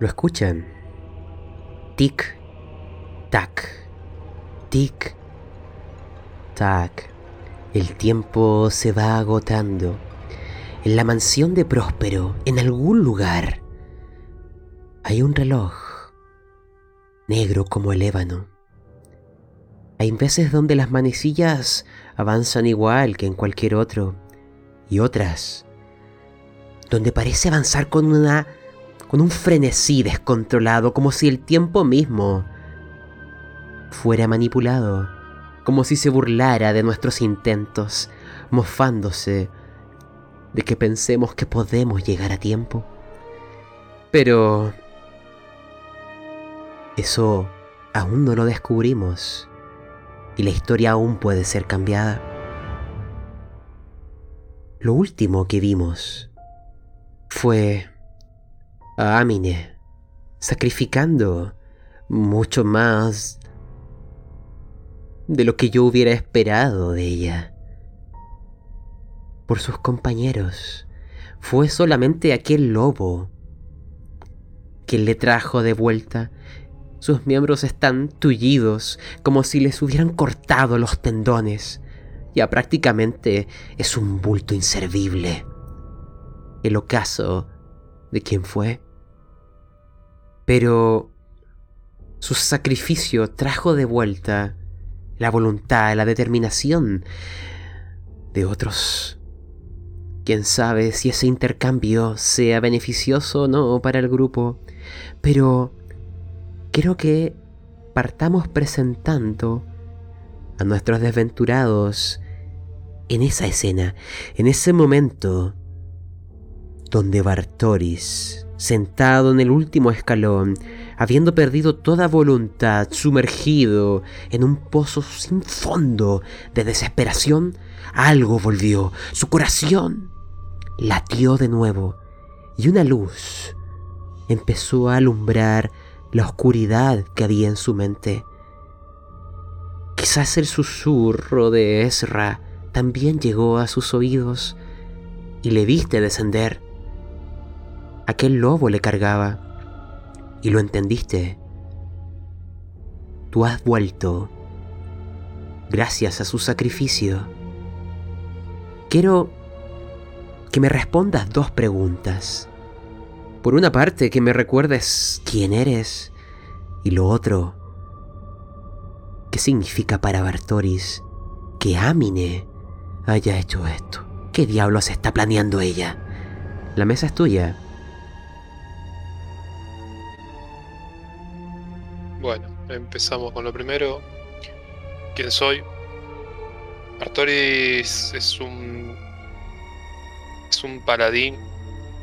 ¿Lo escuchan? Tic, tac, tic, tac. El tiempo se va agotando. En la mansión de Próspero, en algún lugar, hay un reloj negro como el ébano. Hay veces donde las manecillas avanzan igual que en cualquier otro, y otras donde parece avanzar con una con un frenesí descontrolado, como si el tiempo mismo fuera manipulado, como si se burlara de nuestros intentos, mofándose de que pensemos que podemos llegar a tiempo. Pero eso aún no lo descubrimos y la historia aún puede ser cambiada. Lo último que vimos fue a Amine, sacrificando mucho más de lo que yo hubiera esperado de ella. Por sus compañeros, fue solamente aquel lobo quien le trajo de vuelta. Sus miembros están tullidos, como si les hubieran cortado los tendones. Ya prácticamente es un bulto inservible. El ocaso de quien fue pero su sacrificio trajo de vuelta la voluntad, la determinación de otros. Quién sabe si ese intercambio sea beneficioso o no para el grupo, pero creo que partamos presentando a nuestros desventurados en esa escena, en ese momento donde Bartoris sentado en el último escalón, habiendo perdido toda voluntad, sumergido en un pozo sin fondo de desesperación, algo volvió, su corazón latió de nuevo y una luz empezó a alumbrar la oscuridad que había en su mente. Quizás el susurro de Ezra también llegó a sus oídos y le viste descender aquel lobo le cargaba. Y lo entendiste. Tú has vuelto gracias a su sacrificio. Quiero que me respondas dos preguntas. Por una parte, que me recuerdes quién eres. Y lo otro, ¿qué significa para Bartoris que Amine haya hecho esto? ¿Qué diablos está planeando ella? La mesa es tuya. Bueno, empezamos con lo primero. ¿Quién soy? Artoris es un. es un paladín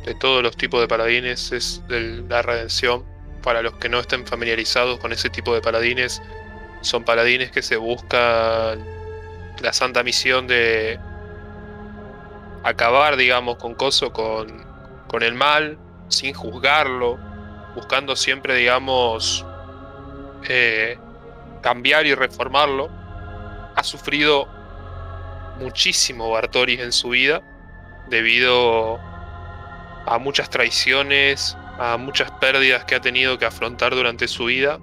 de todos los tipos de paladines, es de la redención. Para los que no estén familiarizados con ese tipo de paladines, son paladines que se buscan la santa misión de acabar, digamos, con Coso, con, con el mal, sin juzgarlo, buscando siempre, digamos, eh, cambiar y reformarlo. Ha sufrido muchísimo Bartoris en su vida debido a muchas traiciones, a muchas pérdidas que ha tenido que afrontar durante su vida.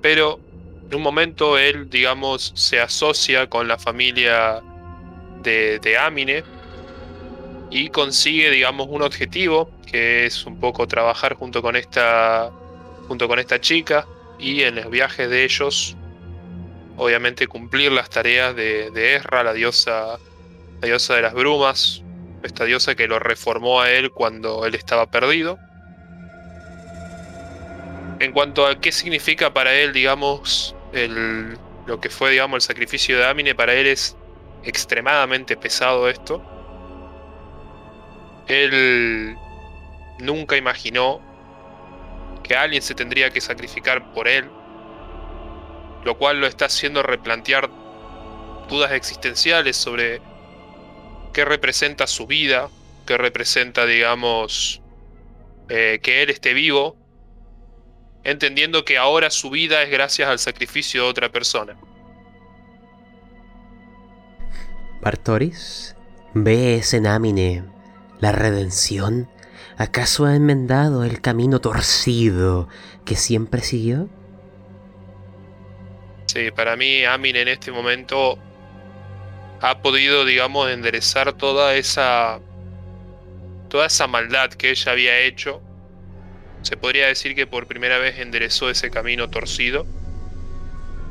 Pero en un momento él, digamos, se asocia con la familia de, de Amine y consigue, digamos, un objetivo que es un poco trabajar junto con esta, junto con esta chica y en el viaje de ellos, obviamente cumplir las tareas de, de la diosa, diosa de las brumas, esta diosa que lo reformó a él cuando él estaba perdido. En cuanto a qué significa para él, digamos, el, lo que fue, digamos, el sacrificio de Amine, para él es extremadamente pesado esto. Él nunca imaginó que alguien se tendría que sacrificar por él, lo cual lo está haciendo replantear dudas existenciales sobre qué representa su vida, qué representa, digamos, eh, que él esté vivo, entendiendo que ahora su vida es gracias al sacrificio de otra persona. Bartoris, ¿ves en Amine la redención ¿Acaso ha enmendado el camino torcido que siempre siguió? Sí, para mí Amin en este momento ha podido, digamos, enderezar toda esa toda esa maldad que ella había hecho. Se podría decir que por primera vez enderezó ese camino torcido.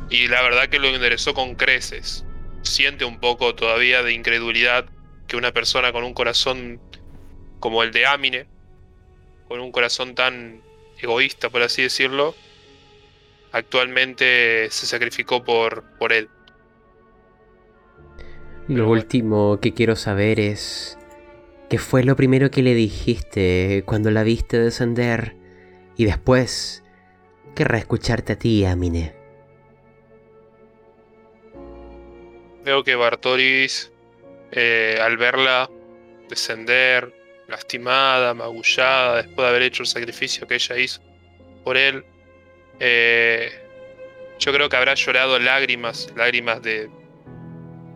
Y la verdad que lo enderezó con creces. Siente un poco todavía de incredulidad que una persona con un corazón como el de Amine, con un corazón tan egoísta, por así decirlo, actualmente se sacrificó por, por él. Lo último que quiero saber es ¿qué fue lo primero que le dijiste cuando la viste descender y después querrá escucharte a ti, Amine. Veo que Bartoris, eh, al verla descender, lastimada, magullada, después de haber hecho el sacrificio que ella hizo por él, eh, yo creo que habrá llorado lágrimas, lágrimas de,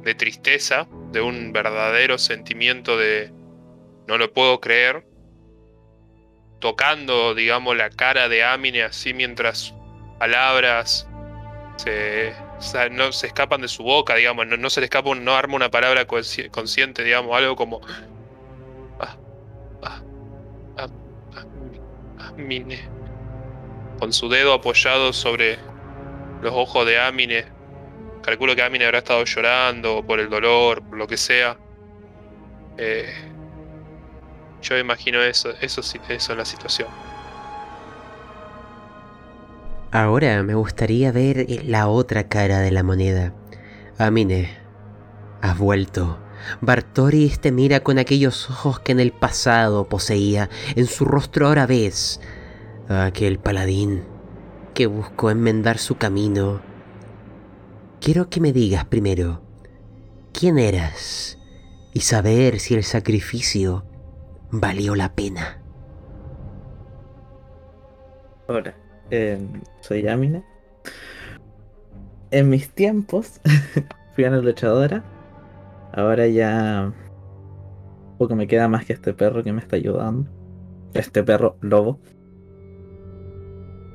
de tristeza, de un verdadero sentimiento de no lo puedo creer, tocando, digamos, la cara de Amine así mientras palabras se, no se escapan de su boca, digamos, no, se le escapa, no arma una palabra consciente, digamos, algo como Amine. Con su dedo apoyado sobre los ojos de Amine. Calculo que Amine habrá estado llorando por el dolor, por lo que sea. Eh, yo imagino eso, eso, eso es la situación. Ahora me gustaría ver la otra cara de la moneda. Amine, has vuelto. Bartoris te mira con aquellos ojos que en el pasado poseía. En su rostro ahora ves a aquel paladín que buscó enmendar su camino. Quiero que me digas primero quién eras y saber si el sacrificio valió la pena. Hola, em, soy Yamina. En mis tiempos fui una luchadora Ahora ya poco me queda más que este perro que me está ayudando. Este perro lobo.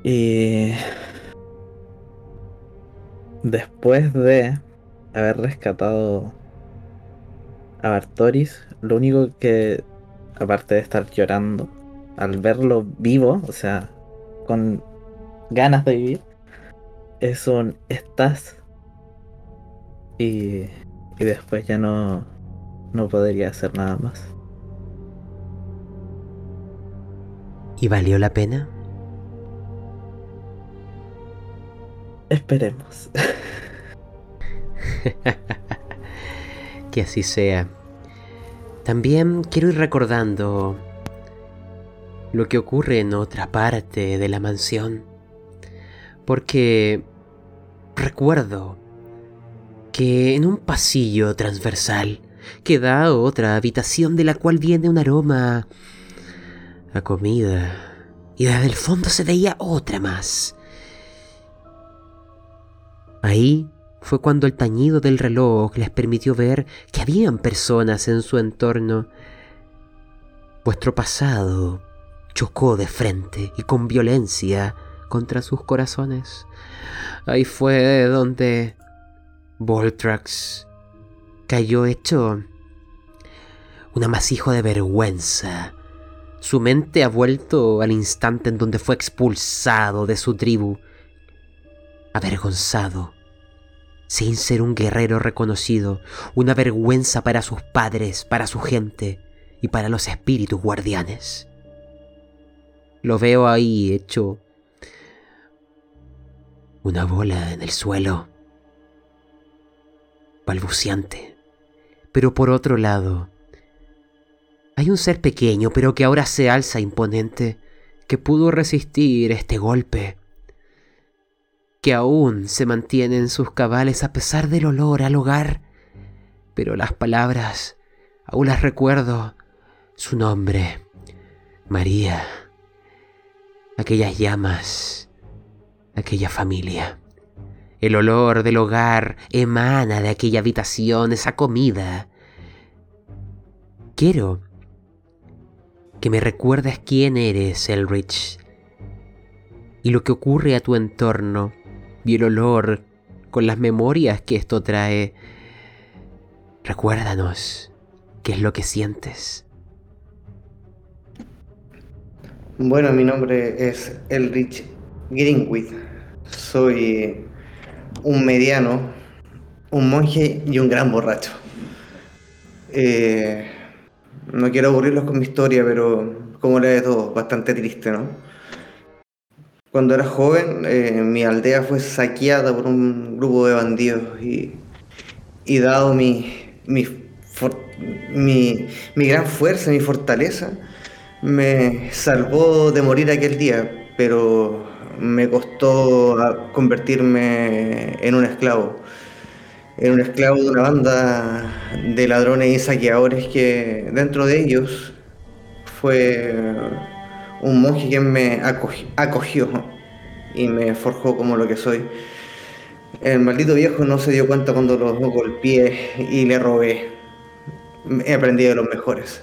Y después de haber rescatado a Bartoris, lo único que, aparte de estar llorando, al verlo vivo, o sea, con ganas de vivir, es un estás. Y y después ya no, no podría hacer nada más. ¿Y valió la pena? Esperemos. que así sea. También quiero ir recordando lo que ocurre en otra parte de la mansión. Porque recuerdo que en un pasillo transversal queda otra habitación de la cual viene un aroma a comida. Y desde el fondo se veía otra más. Ahí fue cuando el tañido del reloj les permitió ver que habían personas en su entorno. Vuestro pasado chocó de frente y con violencia contra sus corazones. Ahí fue donde Voltrax cayó hecho un amasijo de vergüenza. Su mente ha vuelto al instante en donde fue expulsado de su tribu, avergonzado, sin ser un guerrero reconocido, una vergüenza para sus padres, para su gente y para los espíritus guardianes. Lo veo ahí hecho una bola en el suelo balbuciante. Pero por otro lado, hay un ser pequeño, pero que ahora se alza imponente, que pudo resistir este golpe, que aún se mantiene en sus cabales a pesar del olor al hogar, pero las palabras aún las recuerdo, su nombre, María, aquellas llamas, aquella familia. El olor del hogar emana de aquella habitación, esa comida. Quiero que me recuerdas quién eres, Elrich, y lo que ocurre a tu entorno, y el olor con las memorias que esto trae. Recuérdanos qué es lo que sientes. Bueno, mi nombre es Elrich Greenwood. Soy un mediano, un monje y un gran borracho. Eh, no quiero aburrirlos con mi historia, pero como la de todos, bastante triste, ¿no? Cuando era joven, eh, mi aldea fue saqueada por un grupo de bandidos y, y dado mi, mi, mi, mi gran fuerza, mi fortaleza, me salvó de morir aquel día, pero me costó convertirme en un esclavo. En un esclavo de una banda de ladrones y saqueadores que dentro de ellos fue un monje quien me acogió, y me forjó como lo que soy. El maldito viejo no se dio cuenta cuando lo golpeé y le robé. He aprendido de los mejores.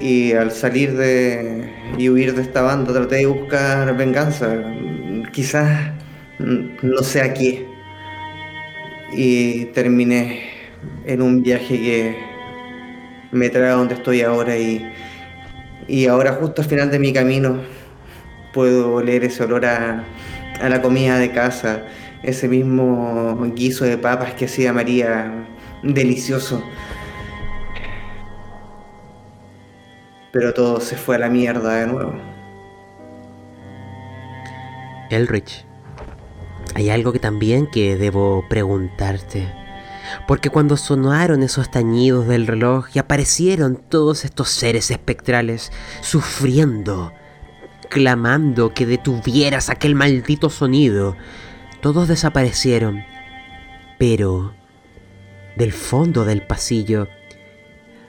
Y al salir de y huir de esta banda traté de buscar venganza. Quizás no sé a qué. Y terminé en un viaje que me trae a donde estoy ahora y, y ahora justo al final de mi camino puedo oler ese olor a, a la comida de casa, ese mismo guiso de papas que hacía María, delicioso. Pero todo se fue a la mierda de nuevo. Elrich, hay algo que también que debo preguntarte. Porque cuando sonaron esos tañidos del reloj y aparecieron todos estos seres espectrales sufriendo, clamando que detuvieras aquel maldito sonido, todos desaparecieron. Pero del fondo del pasillo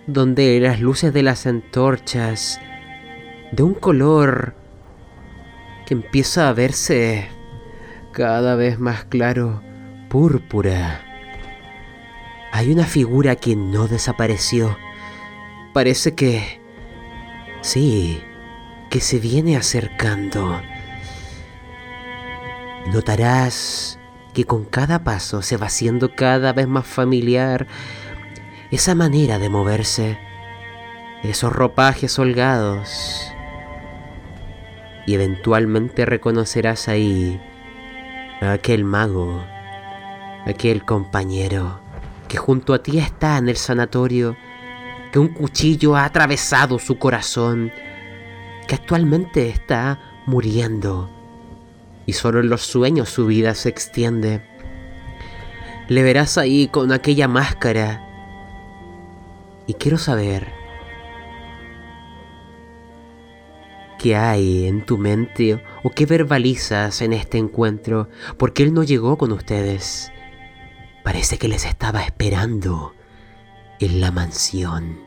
donde las luces de las antorchas, de un color que empieza a verse cada vez más claro, púrpura. Hay una figura que no desapareció. Parece que... Sí, que se viene acercando. Notarás que con cada paso se va haciendo cada vez más familiar esa manera de moverse, esos ropajes holgados. Y eventualmente reconocerás ahí a aquel mago, aquel compañero que junto a ti está en el sanatorio, que un cuchillo ha atravesado su corazón, que actualmente está muriendo y solo en los sueños su vida se extiende. Le verás ahí con aquella máscara y quiero saber qué hay en tu mente o qué verbalizas en este encuentro, porque Él no llegó con ustedes. Parece que les estaba esperando en la mansión.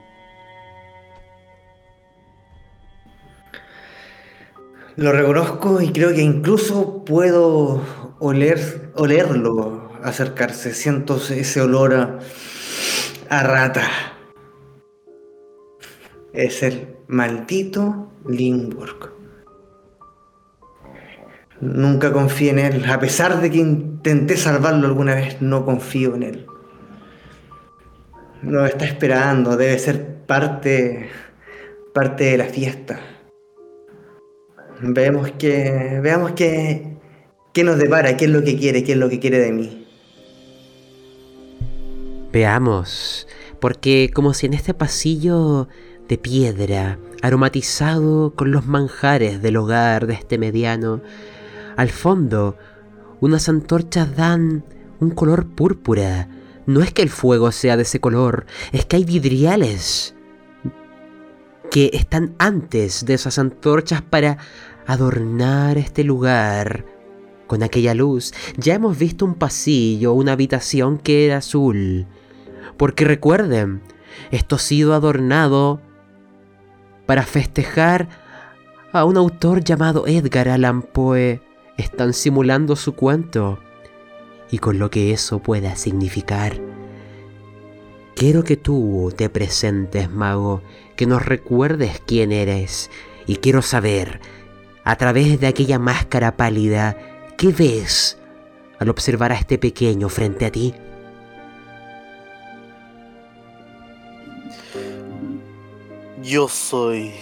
Lo reconozco y creo que incluso puedo oler, olerlo acercarse. Siento ese olor a, a rata es el maldito Lindbergh. Nunca confié en él, a pesar de que intenté salvarlo alguna vez, no confío en él. Nos está esperando, debe ser parte, parte de la fiesta. Veamos que, veamos qué, qué nos depara, qué es lo que quiere, qué es lo que quiere de mí. Veamos, porque como si en este pasillo de piedra, aromatizado con los manjares del hogar de este mediano. Al fondo, unas antorchas dan un color púrpura. No es que el fuego sea de ese color, es que hay vidriales que están antes de esas antorchas para adornar este lugar con aquella luz. Ya hemos visto un pasillo, una habitación que era azul. Porque recuerden, esto ha sido adornado para festejar a un autor llamado Edgar Allan Poe. Están simulando su cuento y con lo que eso pueda significar. Quiero que tú te presentes, mago, que nos recuerdes quién eres, y quiero saber, a través de aquella máscara pálida, ¿qué ves al observar a este pequeño frente a ti? Yo soy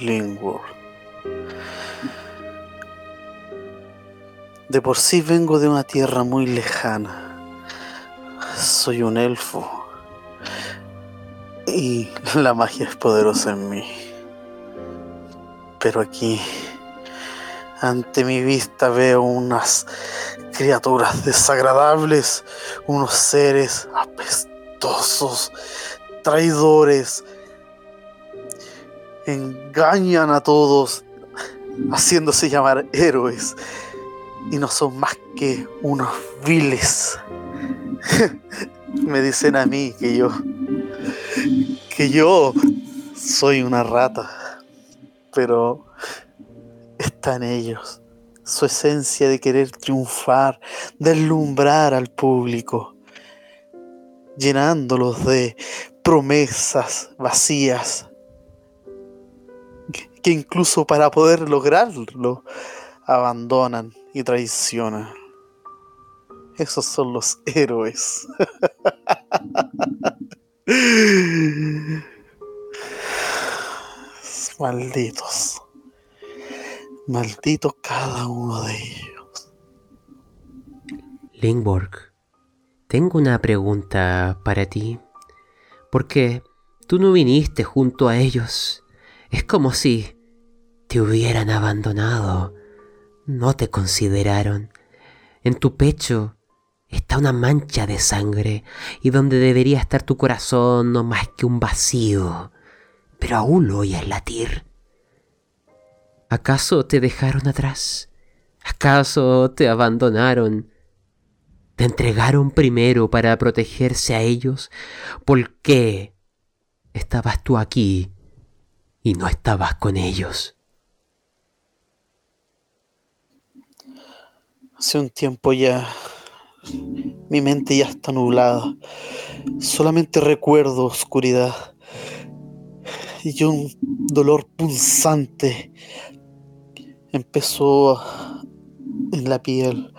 Lingworth. De por sí vengo de una tierra muy lejana. Soy un elfo. Y la magia es poderosa en mí. Pero aquí, ante mi vista, veo unas criaturas desagradables, unos seres apestosos, traidores, engañan a todos haciéndose llamar héroes y no son más que unos viles. Me dicen a mí que yo que yo soy una rata, pero está en ellos su esencia de querer triunfar, deslumbrar al público, llenándolos de promesas vacías, que incluso para poder lograrlo abandonan y traicionan. Esos son los héroes. Malditos. Malditos cada uno de ellos. Lingborg, tengo una pregunta para ti. ¿Por qué tú no viniste junto a ellos? Es como si te hubieran abandonado. No te consideraron. En tu pecho está una mancha de sangre y donde debería estar tu corazón no más que un vacío. Pero aún lo oyes latir. ¿Acaso te dejaron atrás? ¿Acaso te abandonaron? ¿Te entregaron primero para protegerse a ellos? ¿Por qué estabas tú aquí y no estabas con ellos? Hace un tiempo ya mi mente ya está nublada. Solamente recuerdo oscuridad y un dolor punzante empezó en la piel,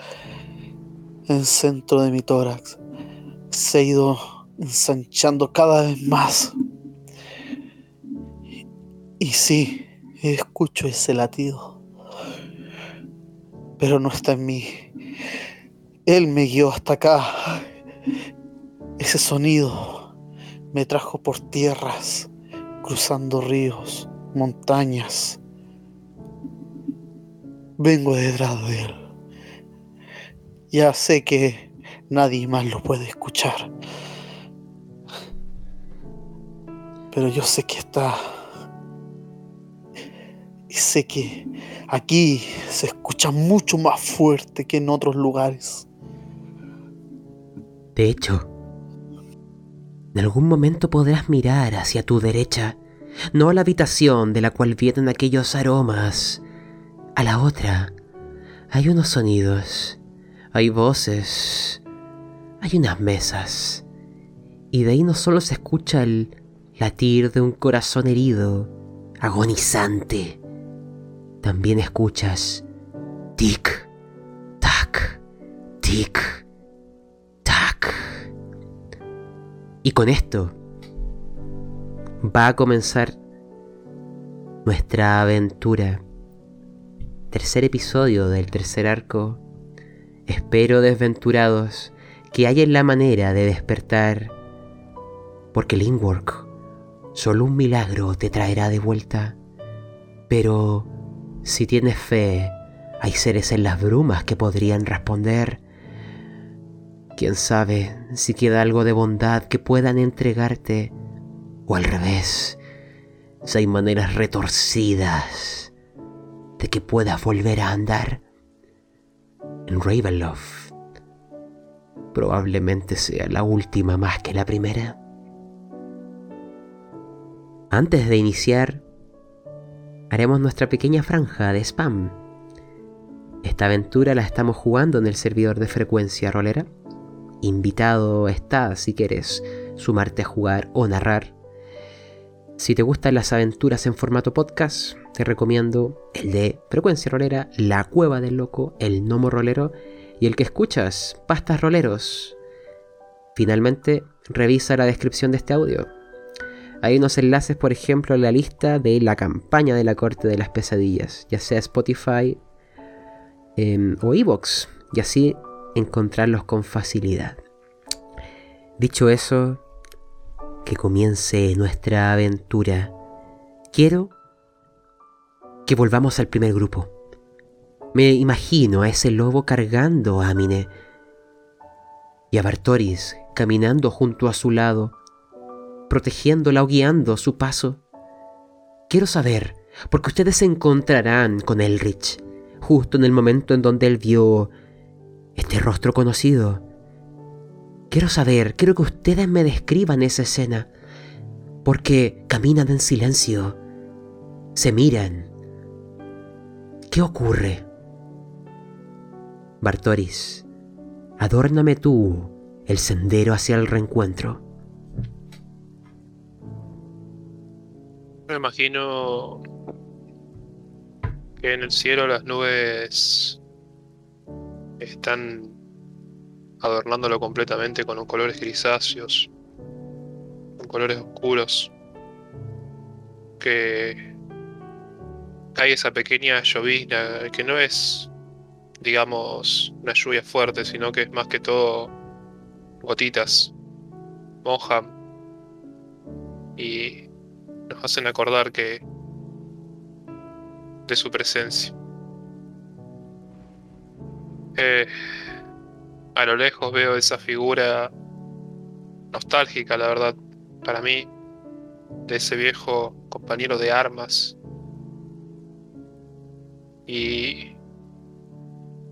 en el centro de mi tórax. Se ha ido ensanchando cada vez más. Y sí, escucho ese latido. Pero no está en mí. Él me guió hasta acá. Ese sonido me trajo por tierras, cruzando ríos, montañas. Vengo detrás de él. Ya sé que nadie más lo puede escuchar. Pero yo sé que está. Sé que aquí se escucha mucho más fuerte que en otros lugares. De hecho, en algún momento podrás mirar hacia tu derecha, no a la habitación de la cual vienen aquellos aromas, a la otra hay unos sonidos, hay voces, hay unas mesas, y de ahí no solo se escucha el latir de un corazón herido, agonizante, también escuchas tic, tac, tic, tac. Y con esto va a comenzar nuestra aventura. Tercer episodio del tercer arco. Espero desventurados que hayan la manera de despertar. Porque Linkwork solo un milagro te traerá de vuelta. Pero si tienes fe, hay seres en las brumas que podrían responder. Quién sabe si queda algo de bondad que puedan entregarte, o al revés, si hay maneras retorcidas de que puedas volver a andar. En Ravenloft probablemente sea la última más que la primera. Antes de iniciar, haremos nuestra pequeña franja de spam. Esta aventura la estamos jugando en el servidor de frecuencia rolera. Invitado está, si quieres, sumarte a jugar o narrar. Si te gustan las aventuras en formato podcast, te recomiendo el de Frecuencia Rolera, La Cueva del Loco, El Gnomo Rolero y el que escuchas, Pastas Roleros. Finalmente, revisa la descripción de este audio. Hay unos enlaces, por ejemplo, a la lista de la campaña de la Corte de las Pesadillas, ya sea Spotify em, o Evox, y así encontrarlos con facilidad. Dicho eso, que comience nuestra aventura. Quiero que volvamos al primer grupo. Me imagino a ese lobo cargando a Amine y a Bartoris caminando junto a su lado, protegiéndola o guiando su paso. Quiero saber, porque ustedes se encontrarán con Elrich, justo en el momento en donde él vio este rostro conocido Quiero saber, quiero que ustedes me describan esa escena, porque caminan en silencio, se miran. ¿Qué ocurre? Bartoris, adórname tú el sendero hacia el reencuentro. Me imagino que en el cielo las nubes están adornándolo completamente con colores grisáceos, con colores oscuros, que hay esa pequeña llovizna que no es, digamos, una lluvia fuerte, sino que es más que todo gotitas, mojan y nos hacen acordar que de su presencia. Eh, a lo lejos veo esa figura nostálgica, la verdad, para mí, de ese viejo compañero de armas. Y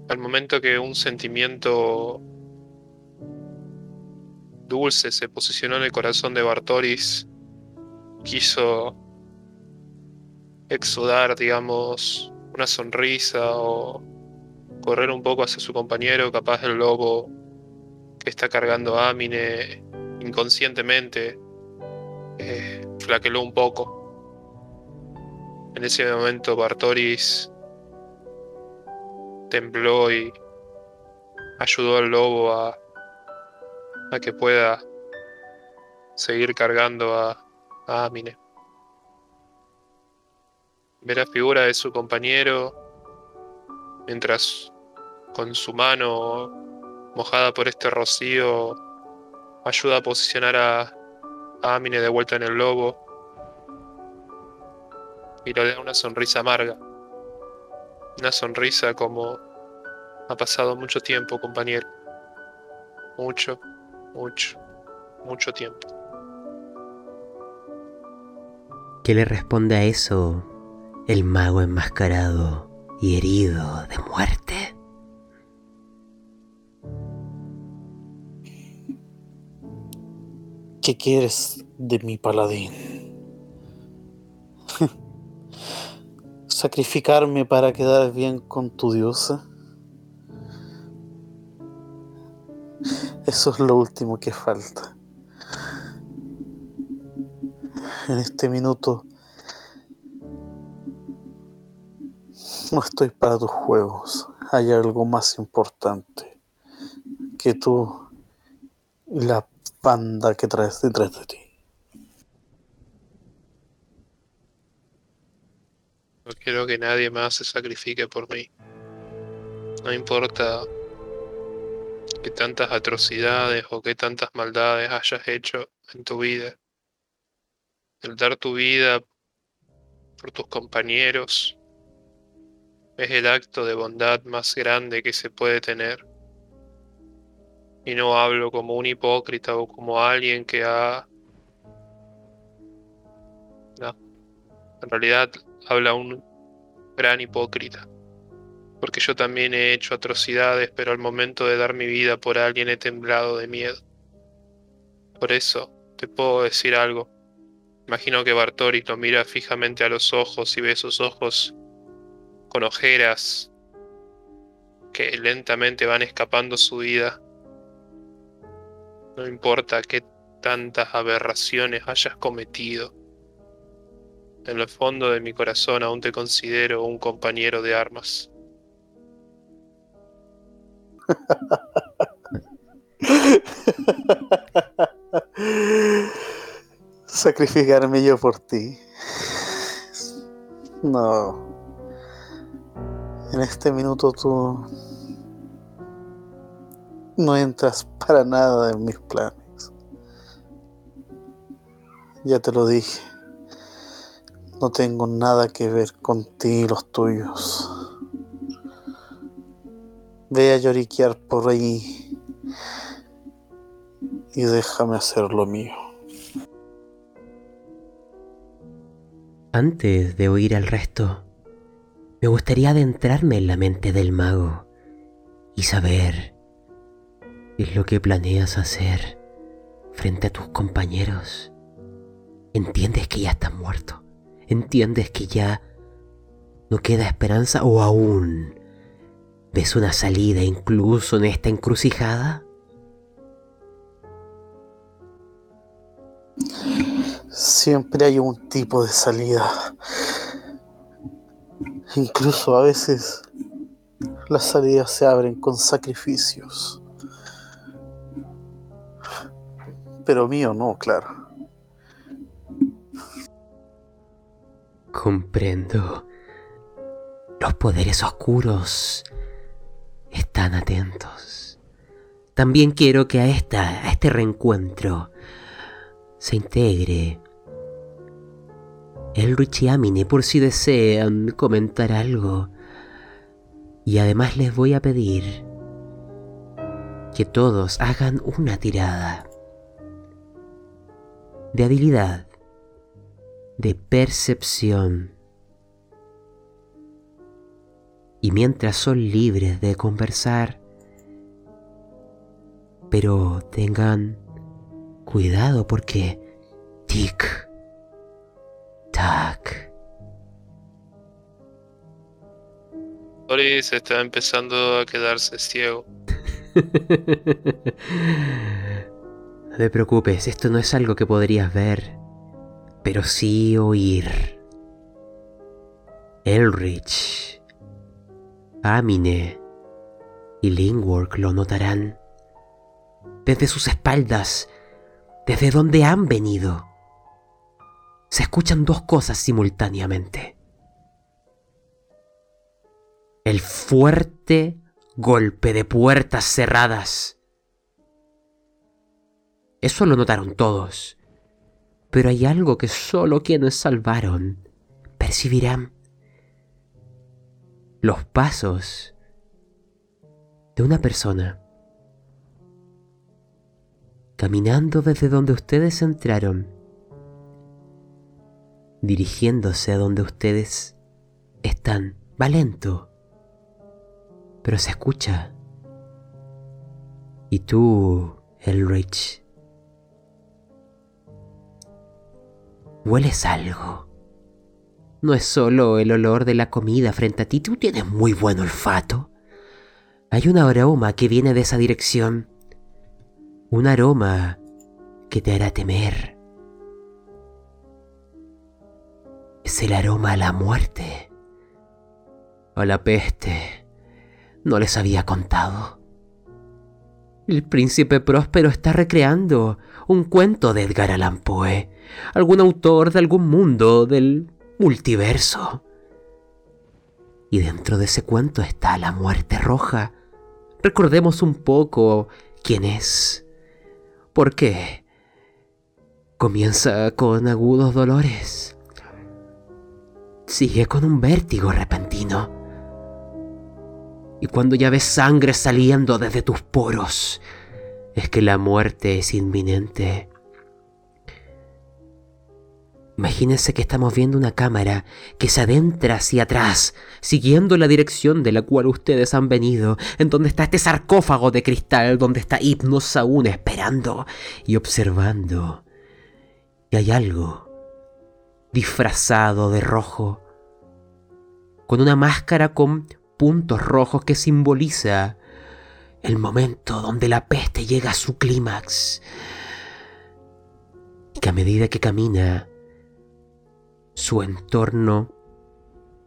al momento que un sentimiento dulce se posicionó en el corazón de Bartoris, quiso exudar, digamos, una sonrisa o correr un poco hacia su compañero, capaz el lobo que está cargando a Amine inconscientemente eh, flaqueló un poco. En ese momento Bartoris tembló y ayudó al lobo a, a que pueda seguir cargando a, a Amine. Ver la figura de su compañero mientras con su mano mojada por este rocío ayuda a posicionar a, Amine de vuelta en el lobo y le da una sonrisa amarga. Una sonrisa como ha pasado mucho tiempo, compañero. Mucho, mucho, mucho tiempo. ¿Qué le responde a eso el mago enmascarado y herido de muerte? ¿Qué quieres de mi paladín? ¿Sacrificarme para quedar bien con tu diosa? Eso es lo último que falta. En este minuto no estoy para tus juegos. Hay algo más importante que tú y la panda que traes detrás de ti. No quiero que nadie más se sacrifique por mí. No importa que tantas atrocidades o que tantas maldades hayas hecho en tu vida. El dar tu vida por tus compañeros es el acto de bondad más grande que se puede tener. Y no hablo como un hipócrita o como alguien que ha... No. En realidad habla un gran hipócrita. Porque yo también he hecho atrocidades, pero al momento de dar mi vida por alguien he temblado de miedo. Por eso te puedo decir algo. Imagino que Bartoris lo mira fijamente a los ojos y ve sus ojos con ojeras que lentamente van escapando su vida no importa qué tantas aberraciones hayas cometido. En el fondo de mi corazón aún te considero un compañero de armas. Sacrificarme yo por ti. No. En este minuto tú no entras para nada en mis planes. Ya te lo dije. No tengo nada que ver contigo y los tuyos. Ve a lloriquear por ahí y déjame hacer lo mío. Antes de oír al resto, me gustaría adentrarme en la mente del mago y saber qué es lo que planeas hacer frente a tus compañeros. ¿Entiendes que ya estás muerto? ¿Entiendes que ya no queda esperanza o aún ves una salida incluso en esta encrucijada? Siempre hay un tipo de salida. Incluso a veces las salidas se abren con sacrificios. Pero mío no, claro. Comprendo. Los poderes oscuros están atentos. También quiero que a esta, a este reencuentro, se integre Elrich y Amine por si desean comentar algo. Y además les voy a pedir que todos hagan una tirada de habilidad, de percepción. Y mientras son libres de conversar, pero tengan cuidado porque tic tac Doris está empezando a quedarse ciego. No te preocupes, esto no es algo que podrías ver, pero sí oír. Elrich, Amine y Lingwork lo notarán. Desde sus espaldas, desde donde han venido, se escuchan dos cosas simultáneamente. El fuerte golpe de puertas cerradas eso lo notaron todos. Pero hay algo que solo quienes salvaron percibirán. Los pasos de una persona caminando desde donde ustedes entraron, dirigiéndose a donde ustedes están. Va lento, pero se escucha. Y tú, Elrich, hueles algo. No es solo el olor de la comida frente a ti, tú tienes muy buen olfato. Hay un aroma que viene de esa dirección. Un aroma que te hará temer. Es el aroma a la muerte. A la peste. No les había contado. El príncipe próspero está recreando un cuento de Edgar Allan Poe algún autor de algún mundo del multiverso. Y dentro de ese cuento está la muerte roja. Recordemos un poco quién es. ¿Por qué? Comienza con agudos dolores. Sigue con un vértigo repentino. Y cuando ya ves sangre saliendo desde tus poros, es que la muerte es inminente. Imagínense que estamos viendo una cámara que se adentra hacia atrás, siguiendo la dirección de la cual ustedes han venido, en donde está este sarcófago de cristal, donde está Hipnos aún esperando y observando. Y hay algo disfrazado de rojo, con una máscara con puntos rojos que simboliza el momento donde la peste llega a su clímax. que a medida que camina, su entorno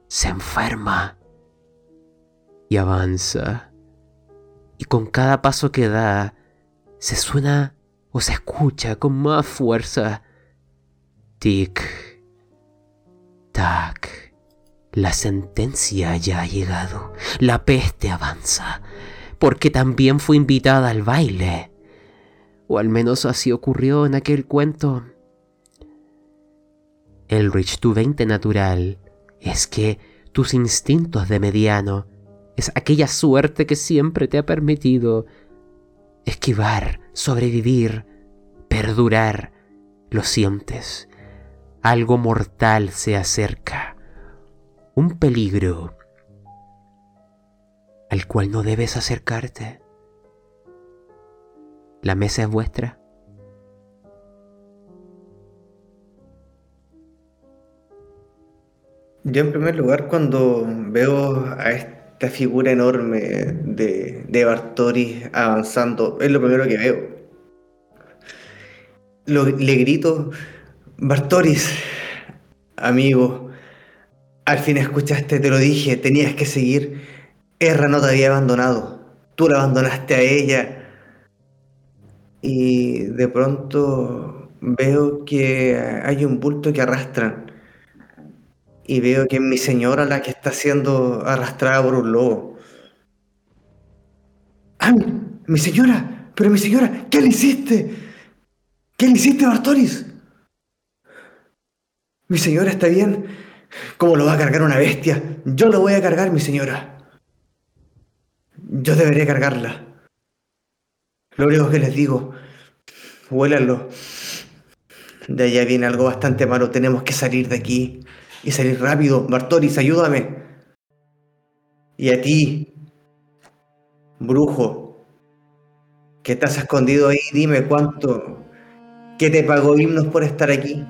se enferma y avanza. Y con cada paso que da, se suena o se escucha con más fuerza. Tic, La sentencia ya ha llegado. La peste avanza. Porque también fue invitada al baile. O al menos así ocurrió en aquel cuento. Elrich, tu 20 natural es que tus instintos de mediano es aquella suerte que siempre te ha permitido esquivar, sobrevivir, perdurar. Lo sientes. Algo mortal se acerca. Un peligro al cual no debes acercarte. La mesa es vuestra. Yo en primer lugar cuando veo a esta figura enorme de, de Bartoris avanzando, es lo primero que veo. Le grito, Bartoris, amigo, al fin escuchaste, te lo dije, tenías que seguir. Erra no te había abandonado, tú la abandonaste a ella. Y de pronto veo que hay un bulto que arrastran. Y veo que es mi señora la que está siendo arrastrada por un lobo. ¡Ah! ¡Mi señora! ¡Pero mi señora! ¿Qué le hiciste? ¿Qué le hiciste, Bartoris? Mi señora está bien. ¿Cómo lo va a cargar una bestia? Yo lo voy a cargar, mi señora. Yo debería cargarla. Lo único que les digo, huélanlo. De allá viene algo bastante malo. Tenemos que salir de aquí. Y salir rápido. Bartoris, ayúdame. Y a ti, brujo, que estás escondido ahí, dime cuánto. ¿Qué te pagó Himnos por estar aquí?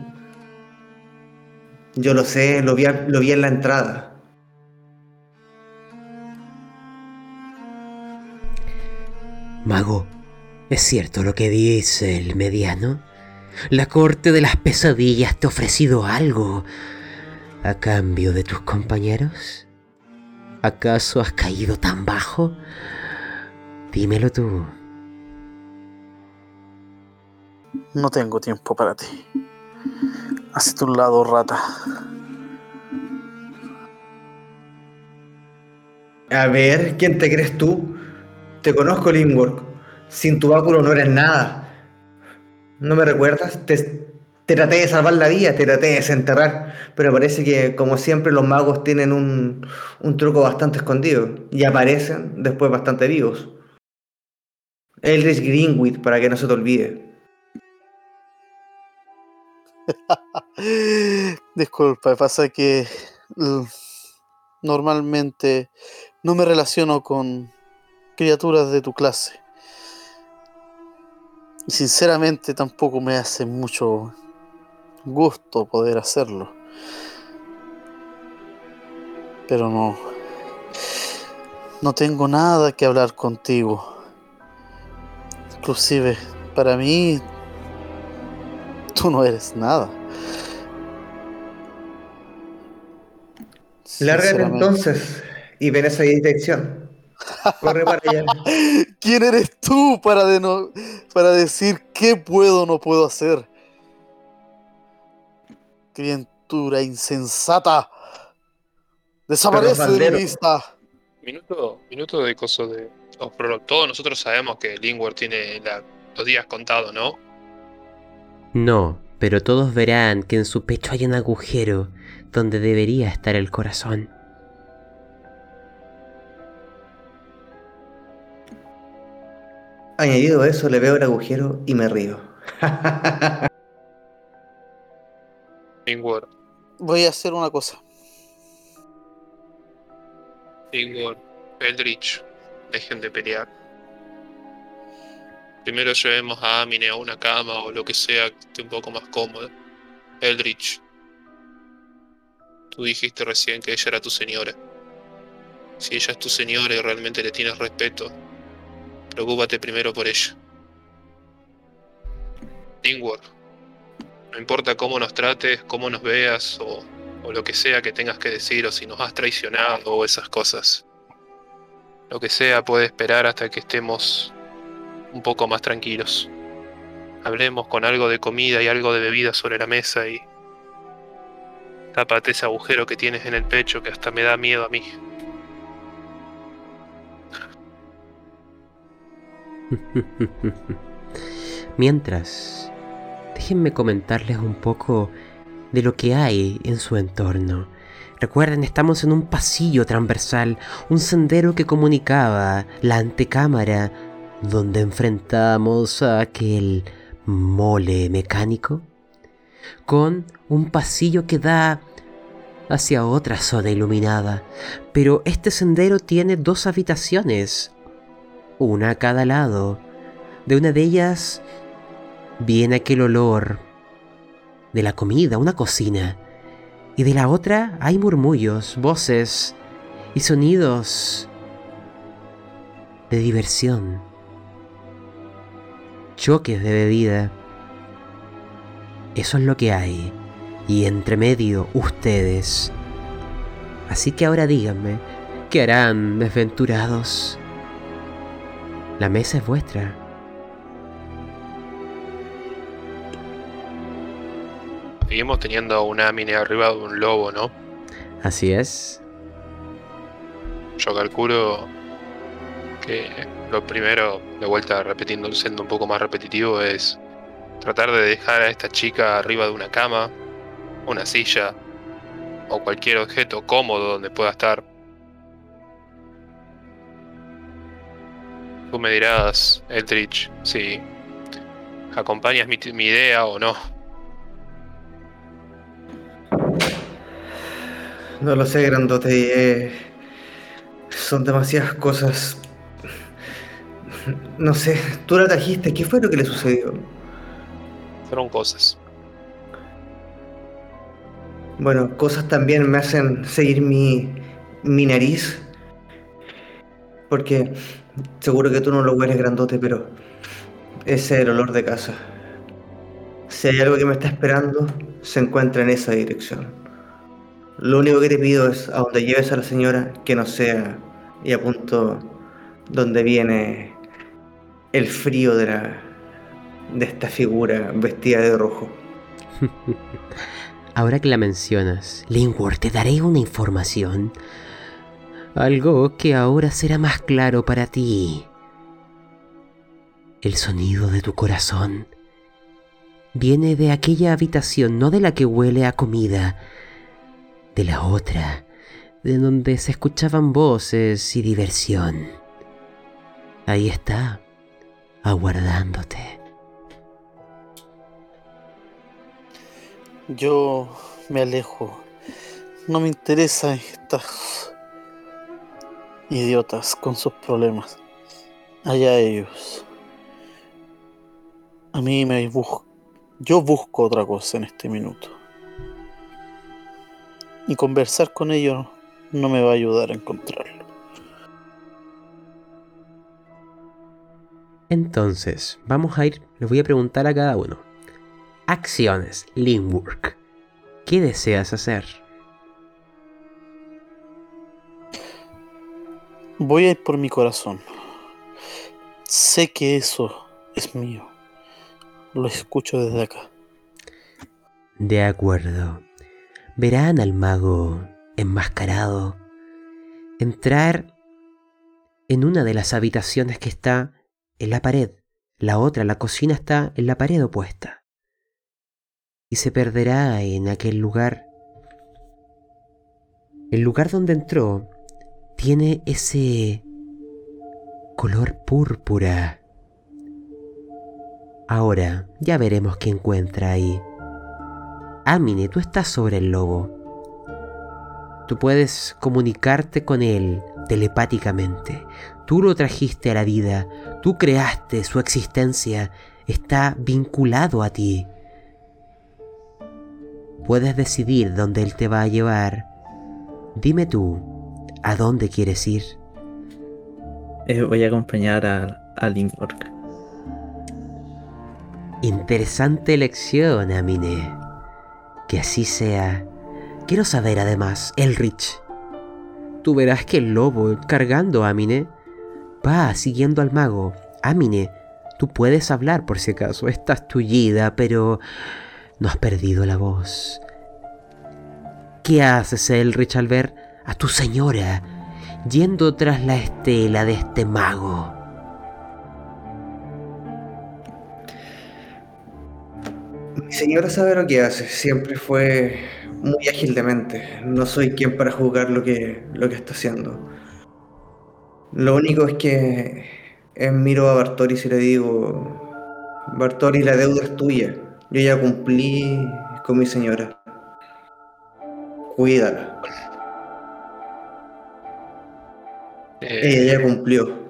Yo lo sé, lo vi, lo vi en la entrada. Mago, ¿es cierto lo que dice el mediano? La corte de las pesadillas te ha ofrecido algo a cambio de tus compañeros. ¿Acaso has caído tan bajo? Dímelo tú. No tengo tiempo para ti. Hazte un lado, rata. A ver, ¿quién te crees tú? Te conozco, Lingwork. Sin tu báculo no eres nada. ¿No me recuerdas? Te, traté de salvar la vida, te traté de desenterrar. Pero parece que, como siempre, los magos tienen un, un truco bastante escondido. Y aparecen después bastante vivos. Eldritch Greenwich, para que no se te olvide. Disculpa, pasa que l- normalmente no me relaciono con criaturas de tu clase. Y sinceramente tampoco me hace mucho gusto poder hacerlo. Pero no. No tengo nada que hablar contigo. Inclusive, para mí, tú no eres nada. Lárgate entonces y ven esa dirección. Corre para allá. ¿Quién eres tú para, de no- para decir qué puedo o no puedo hacer? Criatura insensata. Desaparece de mi vista. Minuto, minuto de coso de. oh, pero todos nosotros sabemos que Lingward tiene la- los días contados, ¿no? No, pero todos verán que en su pecho hay un agujero donde debería estar el corazón. Añadido a eso, le veo el agujero y me río. Lingward, Voy a hacer una cosa. Lingward, Eldritch, dejen de pelear. Primero llevemos a Amine a una cama o lo que sea que esté un poco más cómoda. Eldritch, tú dijiste recién que ella era tu señora. Si ella es tu señora y realmente le tienes respeto, preocúpate primero por ella. Lingward, No importa cómo nos trates, cómo nos veas o, o lo que sea que tengas que decir o si nos has traicionado o esas cosas. Lo que sea puede esperar hasta que estemos un poco más tranquilos. Hablemos con algo de comida y algo de bebida sobre la mesa y tápate ese agujero que tienes en el pecho que hasta me da miedo a mí. Mientras, déjenme comentarles un poco de lo que hay en su entorno. Recuerden, estamos en un pasillo transversal, un sendero que comunicaba la antecámara donde enfrentamos a aquel mole mecánico con un pasillo que da hacia otra zona iluminada. Pero este sendero tiene dos habitaciones, una a cada lado. De una de ellas viene aquel olor de la comida, una cocina. Y de la otra hay murmullos, voces y sonidos de diversión. Choques de bebida. Eso es lo que hay. Y entre medio ustedes. Así que ahora díganme, ¿qué harán, desventurados? La mesa es vuestra. Seguimos teniendo una mine arriba de un lobo, ¿no? Así es. Yo calculo que lo primero, de vuelta repitiendo, siendo un poco más repetitivo, es tratar de dejar a esta chica arriba de una cama, una silla o cualquier objeto cómodo donde pueda estar. Tú me dirás, Eldritch, si acompañas mi, mi idea o no. No lo sé, grandote. eh, son demasiadas cosas. No sé, tú la trajiste. ¿Qué fue lo que le sucedió? Fueron cosas. Bueno, cosas también me hacen seguir mi, mi nariz. Porque seguro que tú no lo hueles grandote, pero ese es el olor de casa. Si hay algo que me está esperando, se encuentra en esa dirección. Lo único que te pido es a donde lleves a la señora que no sea y a punto donde viene el frío de la de esta figura vestida de rojo. Ahora que la mencionas, Lingworth, te daré una información. Algo que ahora será más claro para ti. El sonido de tu corazón viene de aquella habitación, no de la que huele a comida, de la otra, de donde se escuchaban voces y diversión. Ahí está, aguardándote. Yo me alejo. No me interesan estas idiotas con sus problemas. Allá ellos. A mí me bus yo busco otra cosa en este minuto. Y conversar con ellos no me va a ayudar a encontrarlo. Entonces, vamos a ir, les voy a preguntar a cada uno. Acciones, Linwork. ¿Qué deseas hacer? Voy a ir por mi corazón. Sé que eso es mío. Lo escucho desde acá. De acuerdo. Verán al mago enmascarado entrar en una de las habitaciones que está en la pared. La otra, la cocina, está en la pared opuesta. Y se perderá en aquel lugar. El lugar donde entró tiene ese color púrpura. Ahora ya veremos qué encuentra ahí. Amine, tú estás sobre el lobo. Tú puedes comunicarte con él telepáticamente. Tú lo trajiste a la vida, tú creaste su existencia, está vinculado a ti. Puedes decidir dónde él te va a llevar. Dime tú, ¿a dónde quieres ir? Eh, voy a acompañar a, a Linkwork. Interesante elección, Amine. Que así sea. Quiero saber además, Elrich. Tú verás que el lobo, cargando a Amine, va siguiendo al mago. Amine, tú puedes hablar por si acaso. Estás tullida, pero no has perdido la voz. ¿Qué haces, Elrich, al ver a tu señora yendo tras la estela de este mago? Mi señora sabe lo que hace, siempre fue muy ágil de mente. No soy quien para juzgar lo que, lo que está haciendo. Lo único es que eh, miro a Bartoris y le digo, Bartoris, la deuda es tuya. Yo ya cumplí con mi señora. Cuídala. Eh, Ella ya cumplió.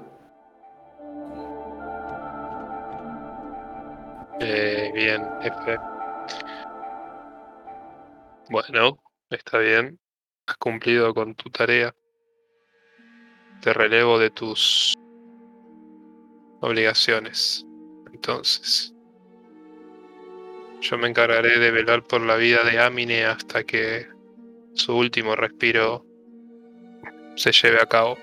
eh, bien, F. Bueno, está bien. Has cumplido con tu tarea. Te relevo de tus obligaciones. Entonces, yo me encargaré de velar por la vida de Amine hasta que su último respiro se lleve a cabo.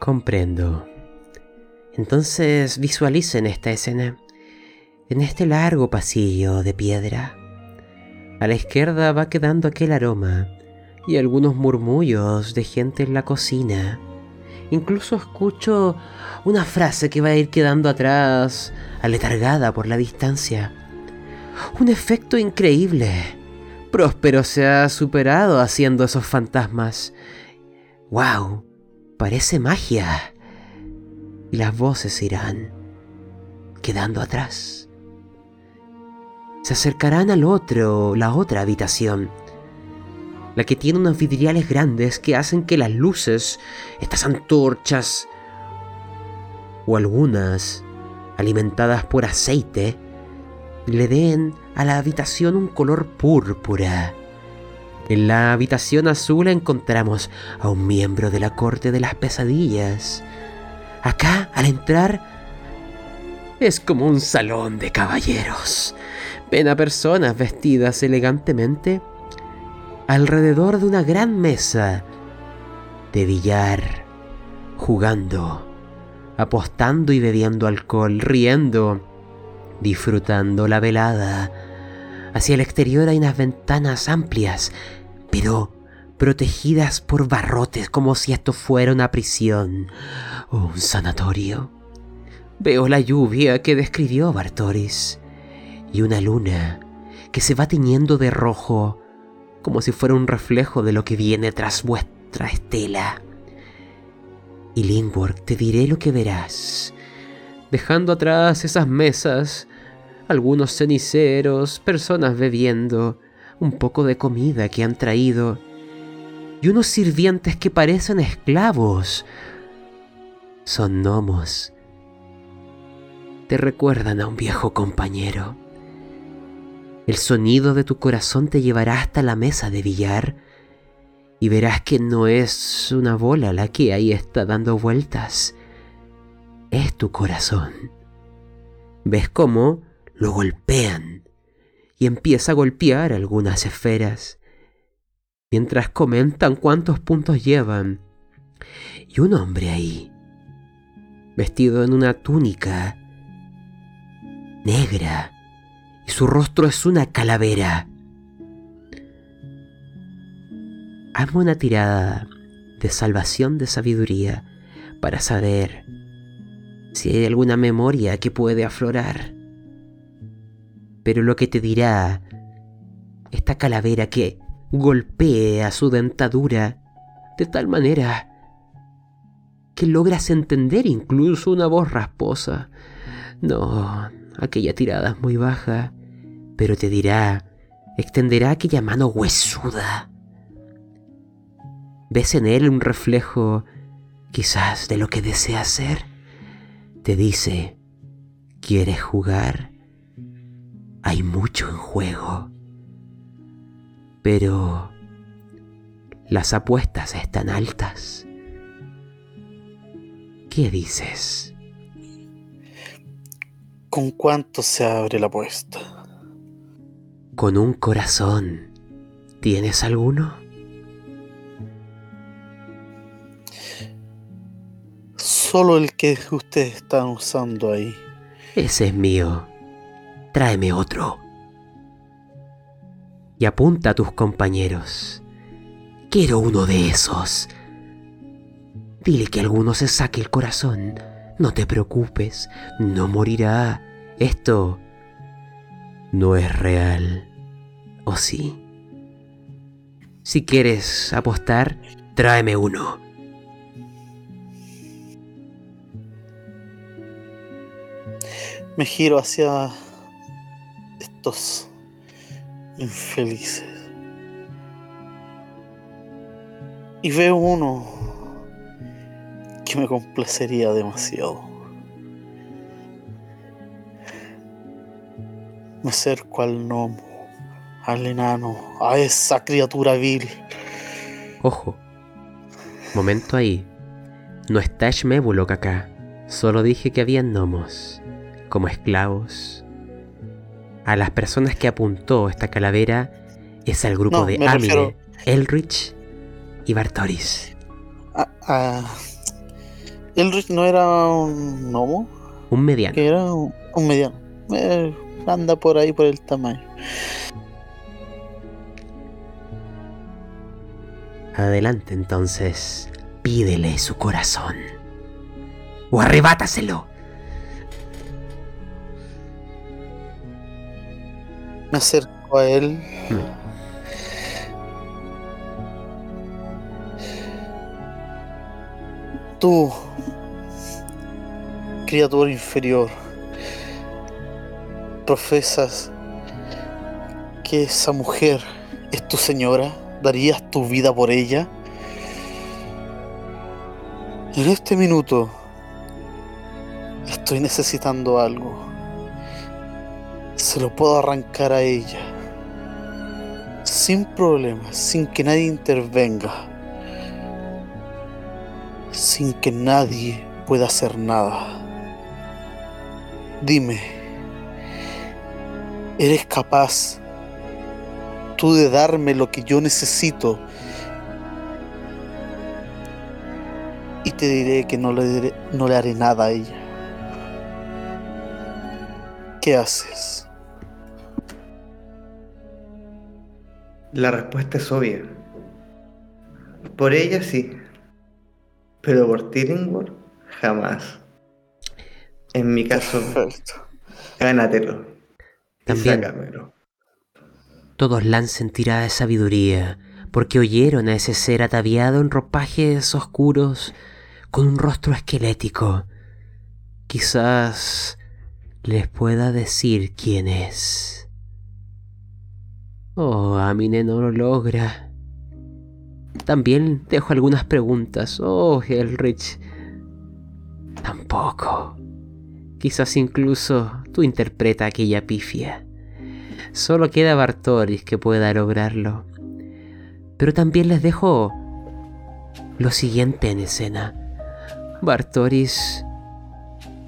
Comprendo. Entonces visualicen esta escena. En este largo pasillo de piedra. A la izquierda va quedando aquel aroma y algunos murmullos de gente en la cocina. Incluso escucho una frase que va a ir quedando atrás, aletargada por la distancia. Un efecto increíble. Próspero se ha superado haciendo esos fantasmas. ¡Wow! Parece magia. Y las voces irán quedando atrás. Se acercarán al otro, la otra habitación. La que tiene unos vidriales grandes que hacen que las luces, estas antorchas, o algunas alimentadas por aceite, le den a la habitación un color púrpura. En la habitación azul encontramos a un miembro de la corte de las pesadillas. Acá, al entrar, es como un salón de caballeros. Ven a personas vestidas elegantemente alrededor de una gran mesa de billar, jugando, apostando y bebiendo alcohol, riendo, disfrutando la velada. Hacia el exterior hay unas ventanas amplias, pero protegidas por barrotes como si esto fuera una prisión o un sanatorio. Veo la lluvia que describió Bartoris y una luna que se va tiñendo de rojo como si fuera un reflejo de lo que viene tras vuestra estela. Y Lindborg, te diré lo que verás. Dejando atrás esas mesas, algunos ceniceros, personas bebiendo, un poco de comida que han traído, y unos sirvientes que parecen esclavos. Son gnomos. Te recuerdan a un viejo compañero. El sonido de tu corazón te llevará hasta la mesa de billar y verás que no es una bola la que ahí está dando vueltas. Es tu corazón. ¿Ves cómo lo golpean? Y empieza a golpear algunas esferas. Mientras comentan cuántos puntos llevan. Y un hombre ahí, vestido en una túnica negra, y su rostro es una calavera. Hazme una tirada de salvación de sabiduría para saber si hay alguna memoria que puede aflorar. Pero lo que te dirá esta calavera que golpea su dentadura de tal manera que logras entender incluso una voz rasposa. No, aquella tirada es muy baja, pero te dirá, extenderá aquella mano huesuda. ¿Ves en él un reflejo quizás de lo que desea ser? Te dice, ¿quieres jugar? Hay mucho en juego. Pero las apuestas están altas. ¿Qué dices? ¿Con cuánto se abre la apuesta? Con un corazón. ¿Tienes alguno? Solo el que ustedes están usando ahí. Ese es mío. Tráeme otro. Y apunta a tus compañeros. Quiero uno de esos. Dile que alguno se saque el corazón. No te preocupes, no morirá. Esto no es real. ¿O sí? Si quieres apostar, tráeme uno. Me giro hacia estos infelices. Y veo uno que me complacería demasiado. Me acerco al gnomo, al enano, a esa criatura vil. Ojo. Momento ahí. No está Shmebulok acá. Solo dije que había gnomos. Como esclavos. A las personas que apuntó esta calavera es al grupo No, de me Amine, refiero- Elrich y Bartoris. Ah, ah, Elrich no era un gnomo, Un mediano. que era un, un mediano. Eh, anda por ahí por el tamaño. Adelante entonces. Pídele su corazón. O arrebátaselo. Me acerco a él. Tú, criatura inferior, profesas que esa mujer es tu señora, darías tu vida por ella. En este minuto estoy necesitando algo. Se lo puedo arrancar a ella. Sin problemas, sin que nadie intervenga. Sin que nadie pueda hacer nada. Dime, ¿eres capaz tú de darme lo que yo necesito? Y te diré que no le, diré- no le haré nada a ella. ¿Qué haces? La respuesta es obvia. Por ella sí. Pero por Tillingworth, jamás. En mi caso, Perfecto. gánatelo. Y También. sácamelo. Todos lancen tirada de sabiduría, porque oyeron a ese ser ataviado en ropajes oscuros, con un rostro esquelético. Quizás les pueda decir quién es. Oh, Amine no lo logra. También dejo algunas preguntas. Oh, Elrich. Tampoco. Quizás incluso tú interpreta aquella pifia. Solo queda Bartoris que pueda lograrlo. Pero también les dejo lo siguiente en escena. Bartoris,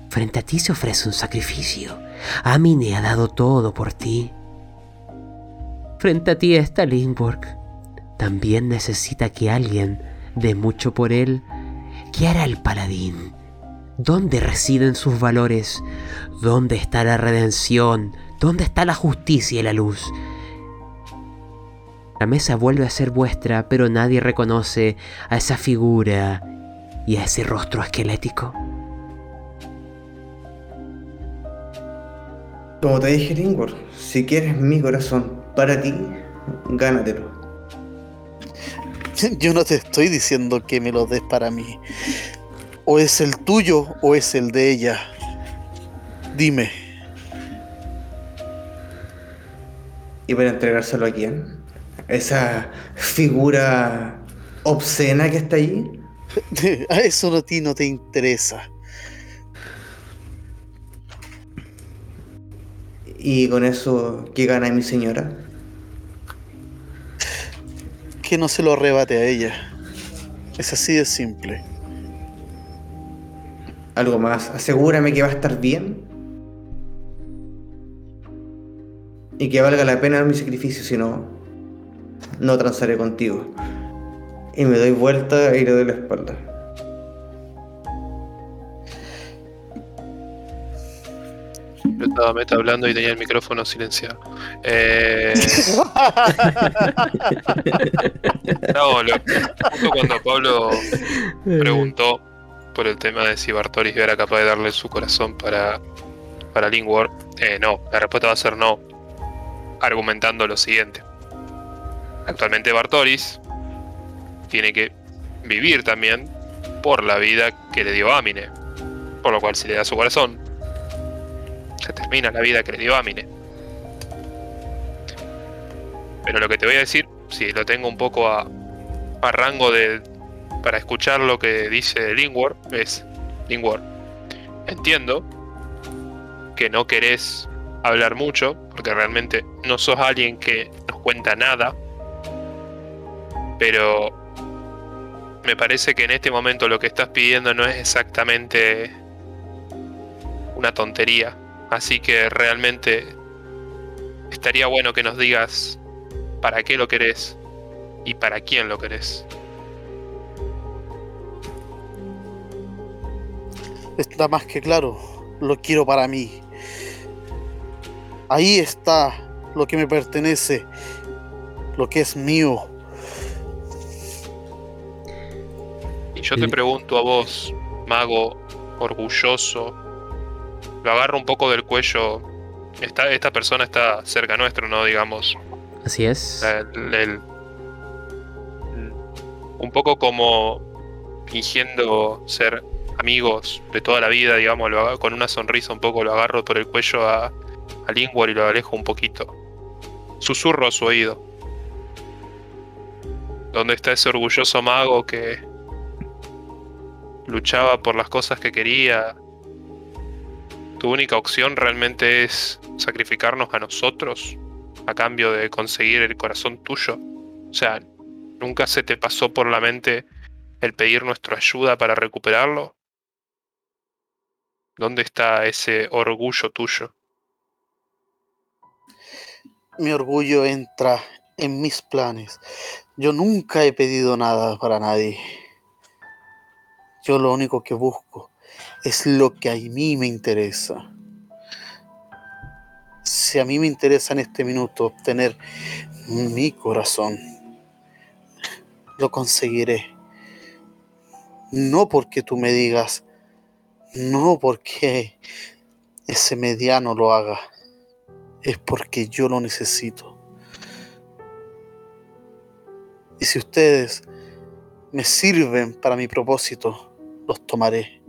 frente a ti se ofrece un sacrificio. Amine ha dado todo por ti. Frente a ti está Lindborg. También necesita que alguien dé mucho por él. ¿Qué hará el paladín? ¿Dónde residen sus valores? ¿Dónde está la redención? ¿Dónde está la justicia y la luz? La mesa vuelve a ser vuestra, pero nadie reconoce a esa figura y a ese rostro esquelético. Como te dije, Lingworth, si quieres mi corazón para ti, gánatelo. Yo no te estoy diciendo que me lo des para mí. O es el tuyo o es el de ella. Dime, ¿Y para entregárselo a quién? Esa figura obscena que está allí. a eso a ti no te interesa. Y con eso, ¿qué gana mi señora? Que no se lo arrebate a ella. Es así de simple. Algo más, asegúrame que va a estar bien. Y que valga la pena mi sacrificio, si no, no transaré contigo. Y me doy vuelta y le doy la espalda. Yo estaba meta hablando y tenía el micrófono silenciado. Eh, no, lo- justo cuando Pablo preguntó por el tema de si Bartoris era capaz de darle su corazón para, para Lingward, eh, no, la respuesta va a ser no, argumentando lo siguiente. Actualmente Bartoris tiene que vivir también por la vida que le dio Amine, por lo cual si le da su corazón, se termina la vida que le dio Amine. Pero lo que te voy a decir, si lo tengo un poco a, a rango de para escuchar lo que dice Lingward, es Lingward. Entiendo que no querés hablar mucho, porque realmente no sos alguien que nos cuenta nada. Pero me parece que en este momento lo que estás pidiendo no es exactamente una tontería. Así que realmente estaría bueno que nos digas para qué lo querés y para quién lo querés. Está más que claro, lo quiero para mí. Ahí está lo que me pertenece, lo que es mío. Y yo te pregunto a vos, mago orgulloso, lo agarro un poco del cuello. Esta, esta persona está cerca nuestro, ¿no? Digamos. Así es. El- el- un poco como fingiendo ser amigos de toda la vida, digamos, lo con una sonrisa un poco lo agarro por el cuello a, a Lingwar y lo alejo un poquito. Susurro a su oído. ¿Dónde está ese orgulloso mago que luchaba por las cosas que quería? ¿Tu única opción realmente es sacrificarnos a nosotros a cambio de conseguir el corazón tuyo? O sea, ¿nunca se te pasó por la mente el pedir nuestra ayuda para recuperarlo? ¿Dónde está ese orgullo tuyo? Mi orgullo entra en mis planes. Yo nunca he pedido nada para nadie. Yo lo único que busco es lo que a mí me interesa. Si a mí me interesa en este minuto obtener mi corazón, lo conseguiré. No porque tú me digas, no porque ese mediano lo haga, es porque yo lo necesito. Y si ustedes me sirven para mi propósito, los tomaré.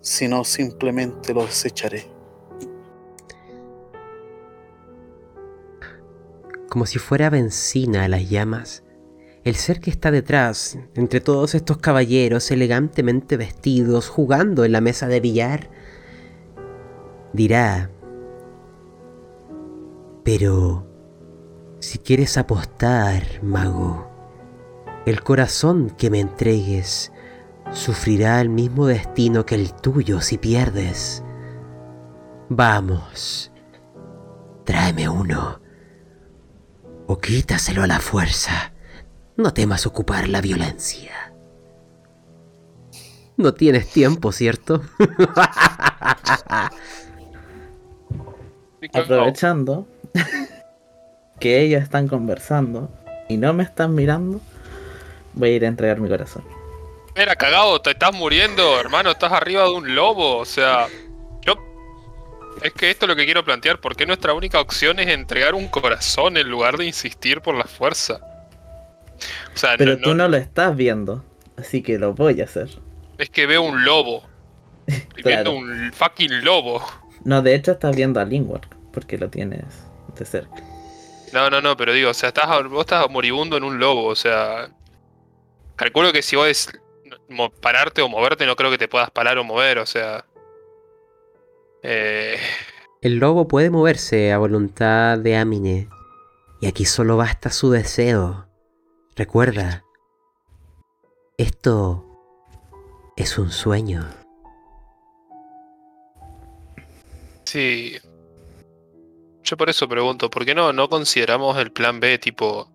Si no, simplemente los desecharé. Como si fuera benzina a las llamas, el ser que está detrás, entre todos estos caballeros elegantemente vestidos, jugando en la mesa de billar, dirá, pero si quieres apostar, mago, el corazón que me entregues sufrirá el mismo destino que el tuyo si pierdes. Vamos, tráeme uno o quítaselo a la fuerza. No temas ocupar la violencia. No tienes tiempo, ¿cierto? Aprovechando que ellos están conversando y no me están mirando, voy a ir a entregar mi corazón. Mira, cagado, te estás muriendo, hermano, estás arriba de un lobo, o sea, yo... Es que esto es lo que quiero plantear, ¿por qué nuestra única opción es entregar un corazón en lugar de insistir por la fuerza? O sea, Pero no- tú no- no lo estás viendo, así que lo voy a hacer. es que veo un lobo. Estoy Claro. viendo un fucking lobo. No, de hecho estás viendo a Lingward, porque lo tienes cerca. No, no, no, pero digo, o sea, estás, vos estás moribundo en un lobo, o sea. Calculo que si vos es mo- pararte o moverte, no creo que te puedas parar o mover, o sea. Eh, El lobo puede moverse a voluntad de Amine. Y aquí solo basta su deseo. Recuerda, esto es un sueño. sí. Yo por eso pregunto, ¿por qué no, no consideramos el plan B tipo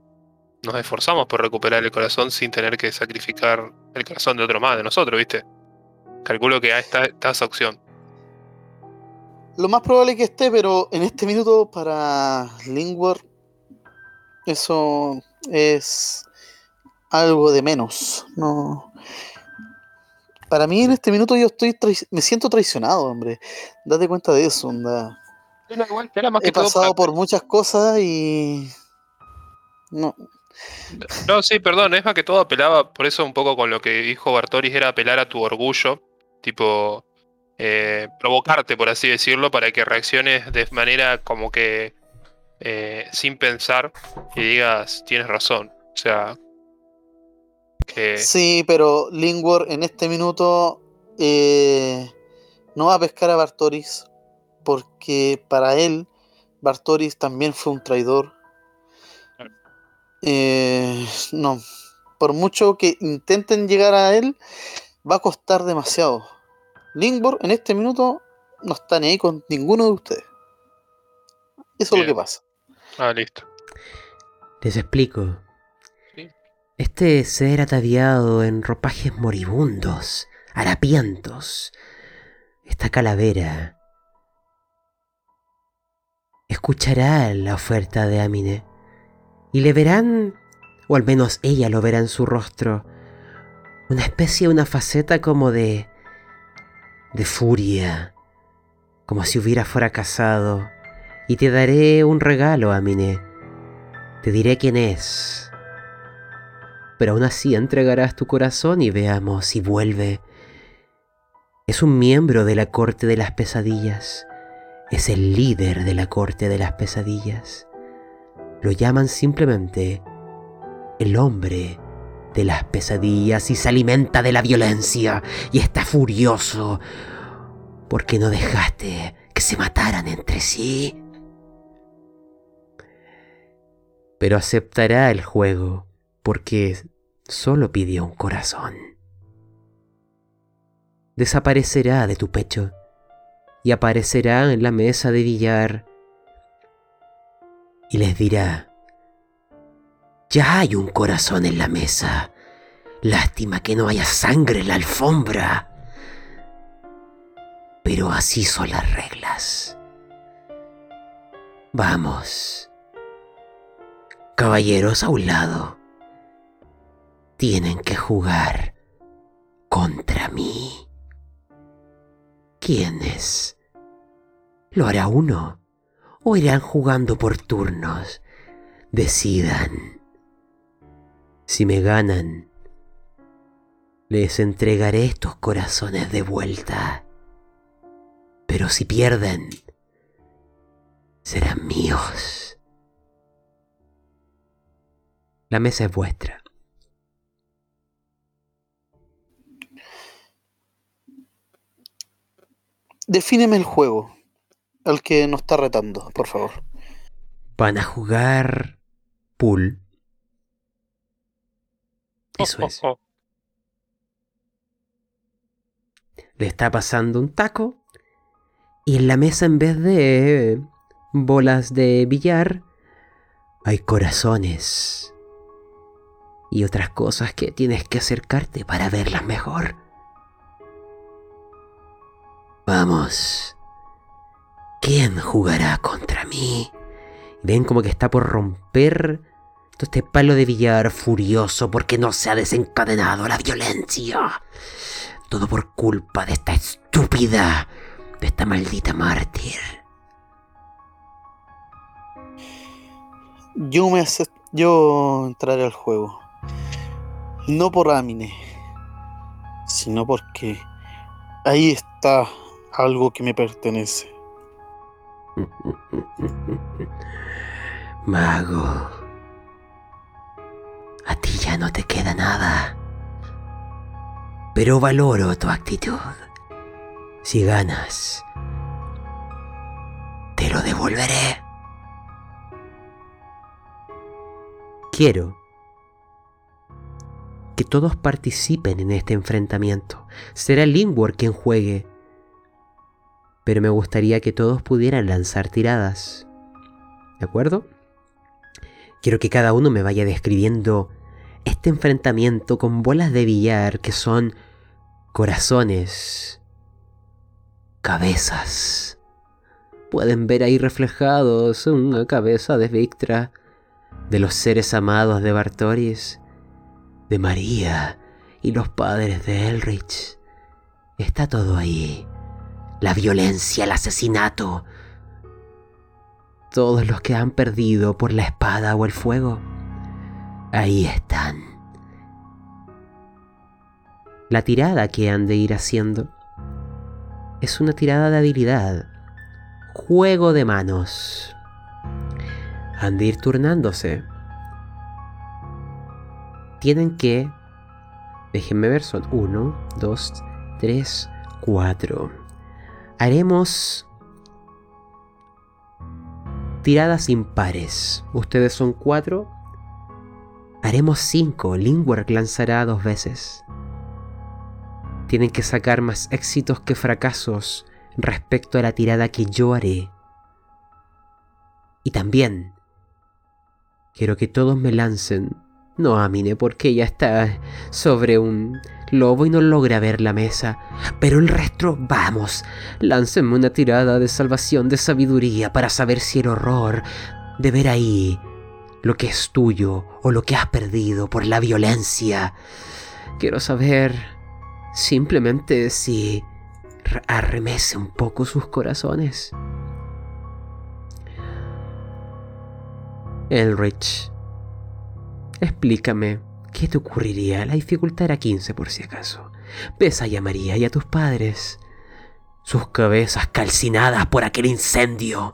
nos esforzamos por recuperar el corazón sin tener que sacrificar el corazón de otro más, de nosotros, ¿viste? Calculo que está, está esa opción. Lo más probable es que esté, pero en este minuto para Lingwar eso es algo de menos. No. Para mí en este minuto yo estoy me siento traicionado, hombre. Date cuenta de eso, onda. Era igual, era más que He pasado por muchas cosas y no, No, sí, perdón, es más que todo apelaba, por eso un poco con lo que dijo Bartoris, era apelar a tu orgullo, tipo, eh, provocarte, por así decirlo, para que reacciones de manera como que eh, sin pensar y digas, tienes razón. O sea, que... Sí, pero Lingwar en este minuto eh, no va a pescar a Bartoris porque para él Bartoris también fue un traidor. Eh, no, por mucho que intenten llegar a él, va a costar demasiado. Lingwar en este minuto no está ni ahí con ninguno de ustedes. Eso es lo que pasa. Ah, listo. Les explico. Sí. Este ser ataviado en ropajes moribundos, harapientos, esta calavera, escuchará la oferta de Amine y le verán, o al menos ella lo verá en su rostro, una especie, una faceta como de... de furia, como si hubiera fracasado. Y te daré un regalo, Amine. Te diré quién es. Pero aún así entregarás tu corazón y veamos si vuelve. Es un miembro de la corte de las pesadillas. Es el líder de la corte de las pesadillas. Lo llaman simplemente el hombre de las pesadillas y se alimenta de la violencia y está furioso porque no dejaste que se mataran entre sí. Pero aceptará el juego porque solo pidió un corazón. Desaparecerá de tu pecho y aparecerá en la mesa de billar y les dirá, ya hay un corazón en la mesa. Lástima que no haya sangre en la alfombra. Pero así son las reglas. Vamos. Caballeros a un lado. Tienen que jugar contra mí. ¿Quiénes? ¿Lo hará uno? ¿O irán jugando por turnos? Decidan. Si me ganan, les entregaré estos corazones de vuelta. Pero si pierden, serán míos. La mesa es vuestra. Defíneme el juego al que nos está retando, por favor. Van a jugar pool. Eso Oh, es. oh, oh. Le está pasando un taco. Y en la mesa, en vez de bolas de billar, hay corazones. Y otras cosas que tienes que acercarte para verlas mejor. Vamos. ¿Quién jugará contra mí? Ven como que está por romper todo este palo de billar furioso porque no se ha desencadenado la violencia. Todo por culpa de esta estúpida, de esta maldita mártir. Yo me yo entraré al juego. No por Amine, sino porque ahí está algo que me pertenece. Mago, a ti ya no te queda nada. Pero valoro tu actitud. Si ganas, te lo devolveré. Quiero que todos participen en este enfrentamiento. Será Lingwar quien juegue. Pero me gustaría que todos pudieran lanzar tiradas. ¿De acuerdo? Quiero que cada uno me vaya describiendo este enfrentamiento con bolas de billar que son corazones, cabezas. Pueden ver ahí reflejados una cabeza de Victra, de los seres amados de Bartoris, de María y los padres de Elrich. Está todo ahí. La violencia, el asesinato. Todos los que han perdido por la espada o el fuego. Ahí están. La tirada que han de ir haciendo es una tirada de habilidad. Juego de manos. Han de ir turnándose. Tienen que... Déjenme ver, son 1, 2, 3, 4. Haremos tiradas impares. Ustedes son 4. Haremos 5. Lingwork lanzará dos veces. Tienen que sacar más éxitos que fracasos respecto a la tirada que yo haré. Y también quiero que todos me lancen. No a Mine porque ella está sobre un lobo y no logra ver la mesa. Pero el resto, vamos, láncenme una tirada de salvación de sabiduría para saber si el horror de ver ahí lo que es tuyo o lo que has perdido por la violencia. Quiero saber simplemente si arremece un poco sus corazones. Elrich, explícame, ¿qué te ocurriría? La dificultad era 15 por si acaso. Ves a María y a tus padres, sus cabezas calcinadas por aquel incendio.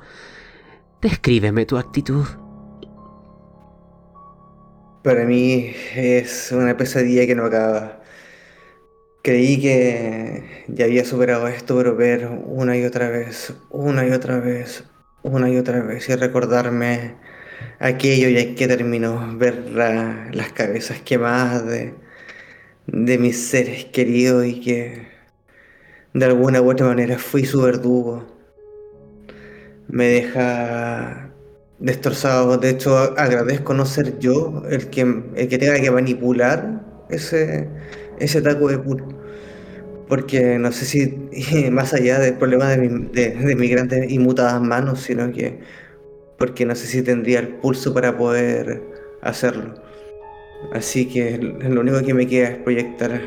Descríbeme tu actitud. Para mí es una pesadilla que no acaba. Creí que ya había superado esto, pero ver una y otra vez, una y otra vez, una y otra vez y recordarme aquello ya que terminó, ver la- las cabezas quemadas de, de mis seres queridos y que de alguna u otra manera fui su verdugo. Me deja destrozado. De hecho, agradezco no ser yo el que, el que tenga que manipular ese, ese taco de puro. Porque no sé si más allá del problema de, mi- de, de mis grandes y mutadas manos, sino que porque no sé si tendría el pulso para poder hacerlo. Así que lo único que me queda es proyectar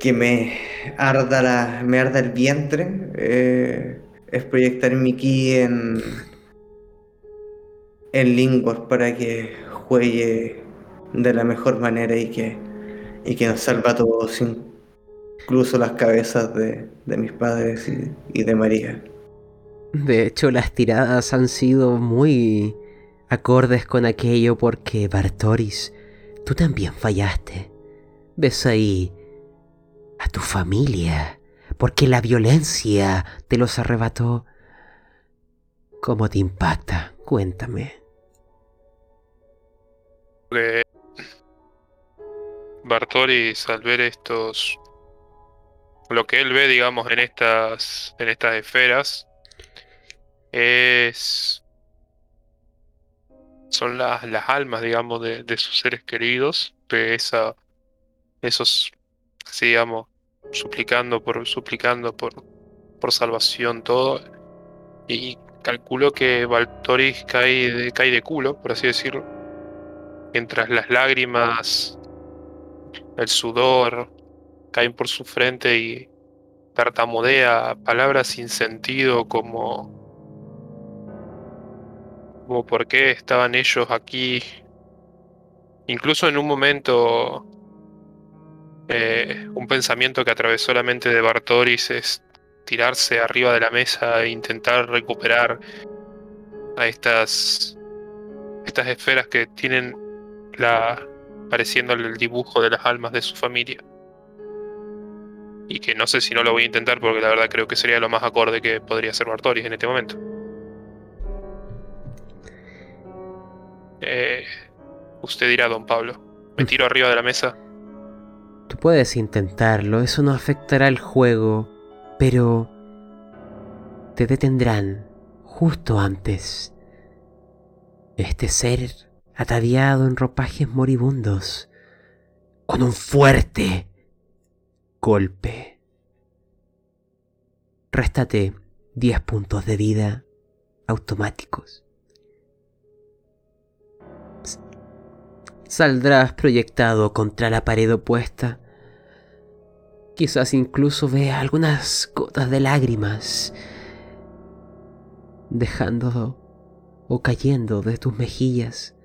que me arda la, me arda el vientre, eh, es proyectar mi ki en en Lingor para que juegue de la mejor manera y que, y que nos salva a todos, incluso las cabezas de, de mis padres y, y de María. De hecho, las tiradas han sido muy acordes con aquello porque Bartoris, tú también fallaste. Ves ahí a tu familia, porque la violencia te los arrebató. ¿Cómo te impacta? Cuéntame. que Bartoris al ver estos lo que él ve digamos en estas en estas esferas es son las, las almas digamos de, de sus seres queridos de esa esos así digamos suplicando por suplicando por por salvación todo. Y calculo que Bartoris cae de, cae de culo por así decirlo. Mientras las lágrimas, el sudor caen por su frente y tartamudea palabras sin sentido como como por qué estaban ellos aquí. Incluso en un momento eh, un pensamiento que atravesó la mente de Bartoris es tirarse arriba de la mesa e intentar recuperar a estas estas esferas que tienen la pareciendo el dibujo de las almas de su familia. Y que no sé si no lo voy a intentar porque la verdad creo que sería lo más acorde que podría ser Bartoris en este momento. Eh, usted dirá, don Pablo. Me tiro arriba de la mesa. Tú puedes intentarlo, eso no afectará el juego, pero te detendrán justo antes. Este ser ataviado en ropajes moribundos, con un fuerte golpe. Réstate 10 puntos de vida automáticos. Saldrás proyectado contra la pared opuesta. Quizás incluso vea algunas gotas de lágrimas dejando o cayendo de tus mejillas,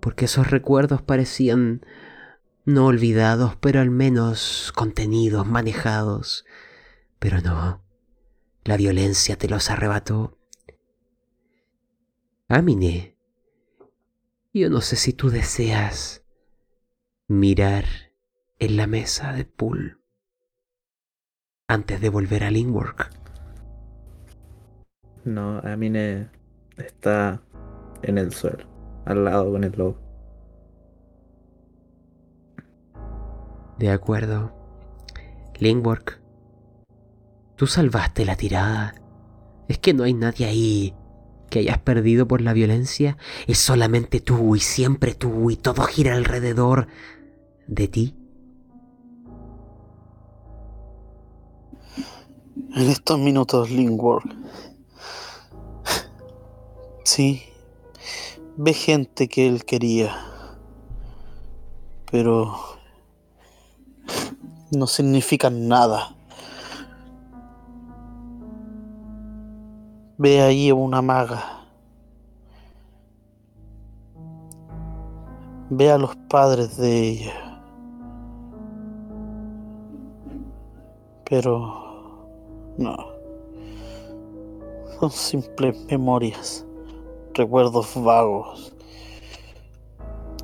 porque esos recuerdos parecían no olvidados, pero al menos contenidos, manejados. Pero no, la violencia te los arrebató. Amine, yo no sé si tú deseas mirar en la mesa de pool antes de volver a Lingwork. No, Amine está en el suelo, al lado con el lobo. De acuerdo. Lingwork, tú salvaste la tirada. Es que no hay nadie ahí que hayas perdido por la violencia. Es solamente tú y siempre tú y todo gira alrededor de ti. En estos minutos, Lingwork. Sí, ve gente que él quería, pero no significan nada. Ve ahí una maga. Ve a los padres de ella. Pero no. Son simples memorias, recuerdos vagos,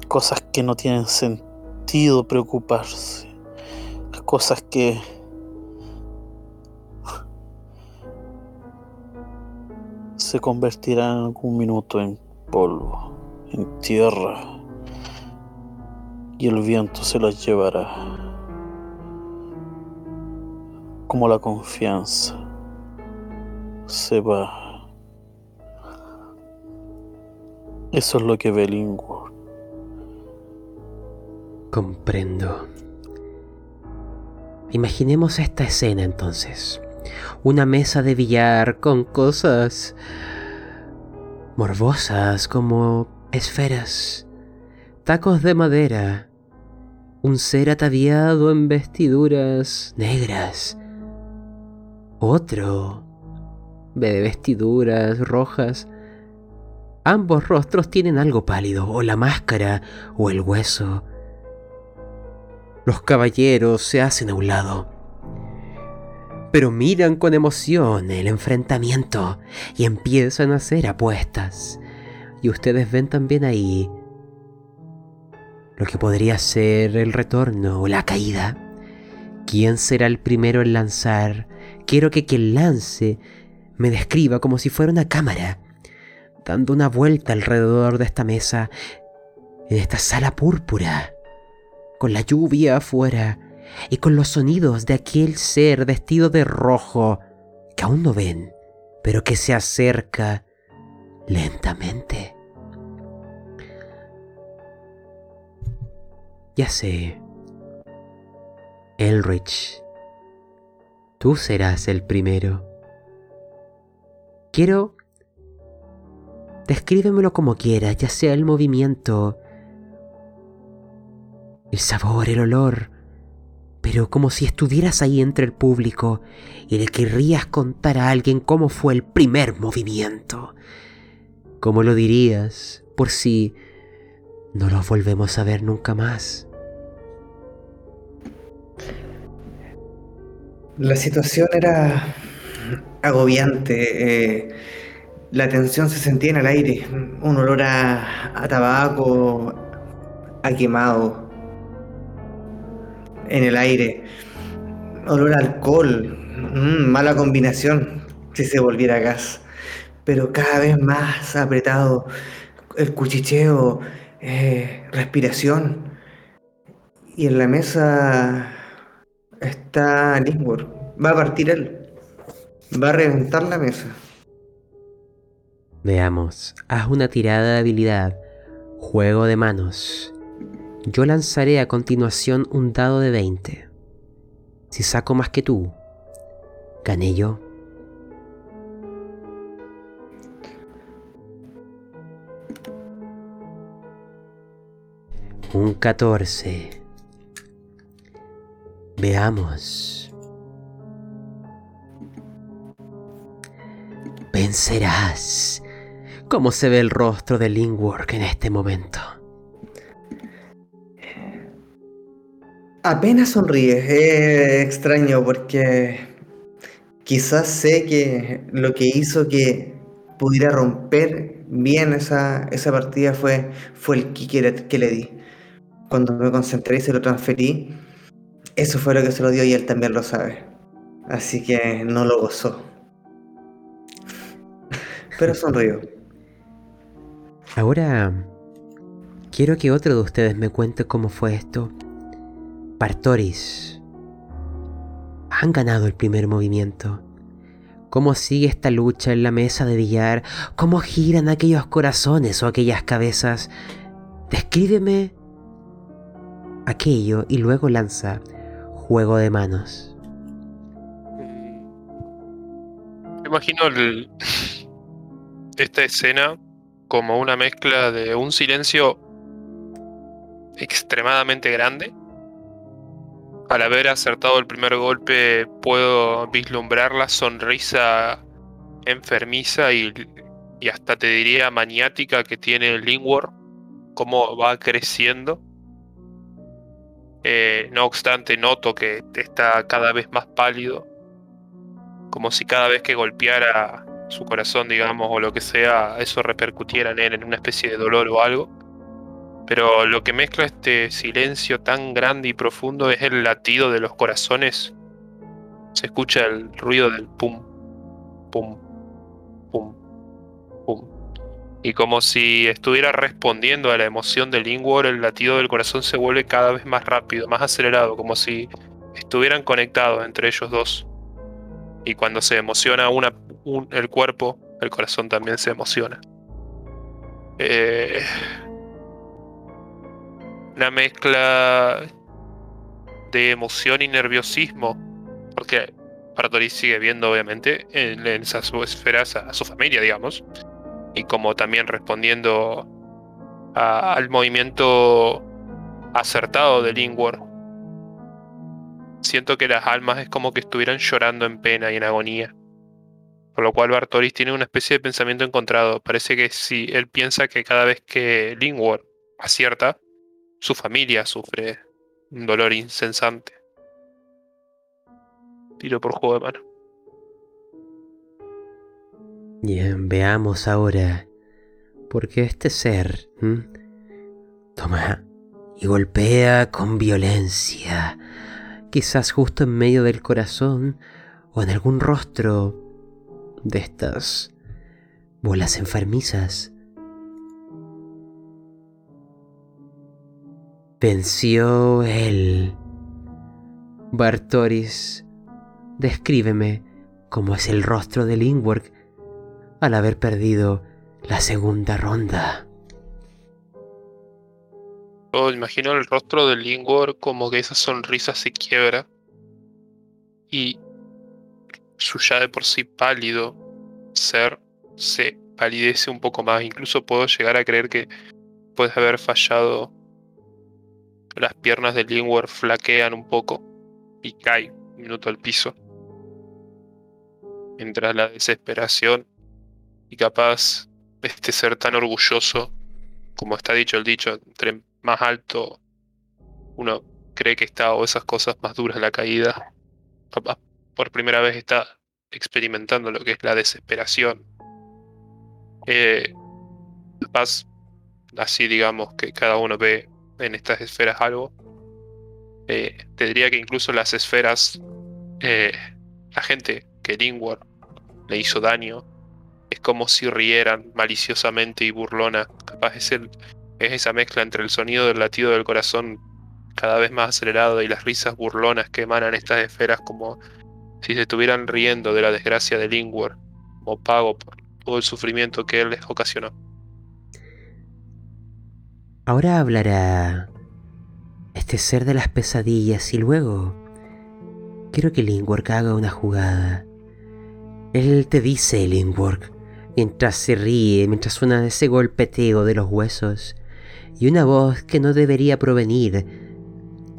cosas que no tienen sentido preocuparse cosas que se convertirán en algún minuto en polvo, en tierra, y el viento se las llevará, como la confianza se va. Eso es lo que ve. Comprendo. Imaginemos esta escena entonces. Una mesa de billar con cosas morbosas como esferas, tacos de madera, un ser ataviado en vestiduras negras, otro de vestiduras rojas. Ambos rostros tienen algo pálido, o la máscara, o el hueso, los caballeros se hacen a un lado. Pero miran con emoción el enfrentamiento y empiezan a hacer apuestas. Y ustedes ven también ahí lo que podría ser el retorno o la caída. ¿Quién será el primero en lanzar? Quiero que quien lance me describa como si fuera una cámara, dando una vuelta alrededor de esta mesa, en esta sala púrpura con la lluvia afuera y con los sonidos de aquel ser vestido de rojo que aún no ven, pero que se acerca lentamente. Ya sé, Elrich, tú serás el primero. Quiero... Descríbemelo como quieras, ya sea el movimiento, el sabor, el olor, pero como si estuvieras ahí entre el público y le querrías contar a alguien cómo fue el primer movimiento. ¿Cómo lo dirías por si no los volvemos a ver nunca más? La situación era agobiante. eh, la tensión se sentía en el aire. Un olor a, a tabaco, a quemado. En el aire. Olor a alcohol. Mm, mala combinación si se volviera gas. Pero cada vez más apretado. El cuchicheo. eh, respiración. Y en la mesa está Lingworth. Va a partir él. Va a reventar la mesa. Veamos, haz una tirada de habilidad, juego de manos. Yo lanzaré a continuación un dado de 20. Si saco más que tú, gané yo. Un 14. Veamos. Vencerás. ¿Cómo se ve el rostro de Linkwork en este momento? Apenas sonríe, es extraño porque quizás sé que lo que hizo que pudiera romper bien esa, esa partida fue, fue el kick que le, que le di. Cuando me concentré y se lo transferí, eso fue lo que se lo dio y él también lo sabe. Así que no lo gozó. Pero sonrió. Ahora quiero que otro de ustedes me cuente cómo fue esto. Partoris. Han ganado el primer movimiento. ¿Cómo sigue esta lucha en la mesa de billar? ¿Cómo giran aquellos corazones o aquellas cabezas? Descríbeme aquello y luego lanza juego de manos. Me imagino el- esta escena como una mezcla de un silencio extremadamente grande. Al haber acertado el primer golpe puedo vislumbrar la sonrisa enfermiza y, y hasta te diría maniática que tiene Lingwar, cómo va creciendo. Eh, no obstante, noto que está cada vez más pálido, como si cada vez que golpeara su corazón, digamos, o lo que sea, eso repercutiera en él en una especie de dolor o algo. Pero lo que mezcla este silencio tan grande y profundo es el latido de los corazones. Se escucha el ruido del pum, pum, pum, pum. Y como si estuviera respondiendo a la emoción del Ingwar, el latido del corazón se vuelve cada vez más rápido, más acelerado, como si estuvieran conectados entre ellos dos. Y cuando se emociona una, un- el cuerpo, el corazón también se emociona. Eh, una mezcla de emoción y nerviosismo, porque Bartoli sigue viendo, obviamente, en, en esas esferas a, su familia, digamos, y como también respondiendo al movimiento acertado del Ingwar. Siento que las almas es como que estuvieran llorando en pena y en agonía. Por lo cual Bartoris tiene una especie de pensamiento encontrado. Parece que si él piensa que cada vez que Lingwar acierta, su familia sufre un dolor incesante. Tiro por juego de mano. Bien, veamos ahora. Porque este ser toma y golpea con violencia, quizás justo en medio del corazón o en algún rostro de estas bolas enfermizas. Venció él. Bartoris, descríbeme cómo es el rostro de Lingwork al haber perdido la segunda ronda. Yo imagino el rostro del Lingwar como que esa sonrisa se quiebra y su ya de por sí pálido ser se palidece un poco más. Incluso puedo llegar a creer que puede haber fallado. Las piernas del Lingwar flaquean un poco y cae un minuto al piso. Mientras la desesperación y capaz este ser tan orgulloso, como está dicho el dicho, entre más alto uno cree que está o esas cosas más duras la caída, capaz por primera vez está experimentando lo que es la desesperación. Eh, capaz, así digamos que cada uno ve en estas esferas algo. Eh, te diría que incluso las esferas, eh, la gente que Lingwar le hizo daño, es como si rieran maliciosamente y burlona. Capaz es, el, es esa mezcla entre el sonido del latido del corazón cada vez más acelerado y las risas burlonas que emanan estas esferas como si se estuvieran riendo de la desgracia de Lingwar como pago por todo el sufrimiento que él les ocasionó. Ahora hablará este ser de las pesadillas y luego quiero que Lingwork haga una jugada. Él te dice, Lingwork, mientras se ríe, mientras suena ese golpeteo de los huesos y una voz que no debería provenir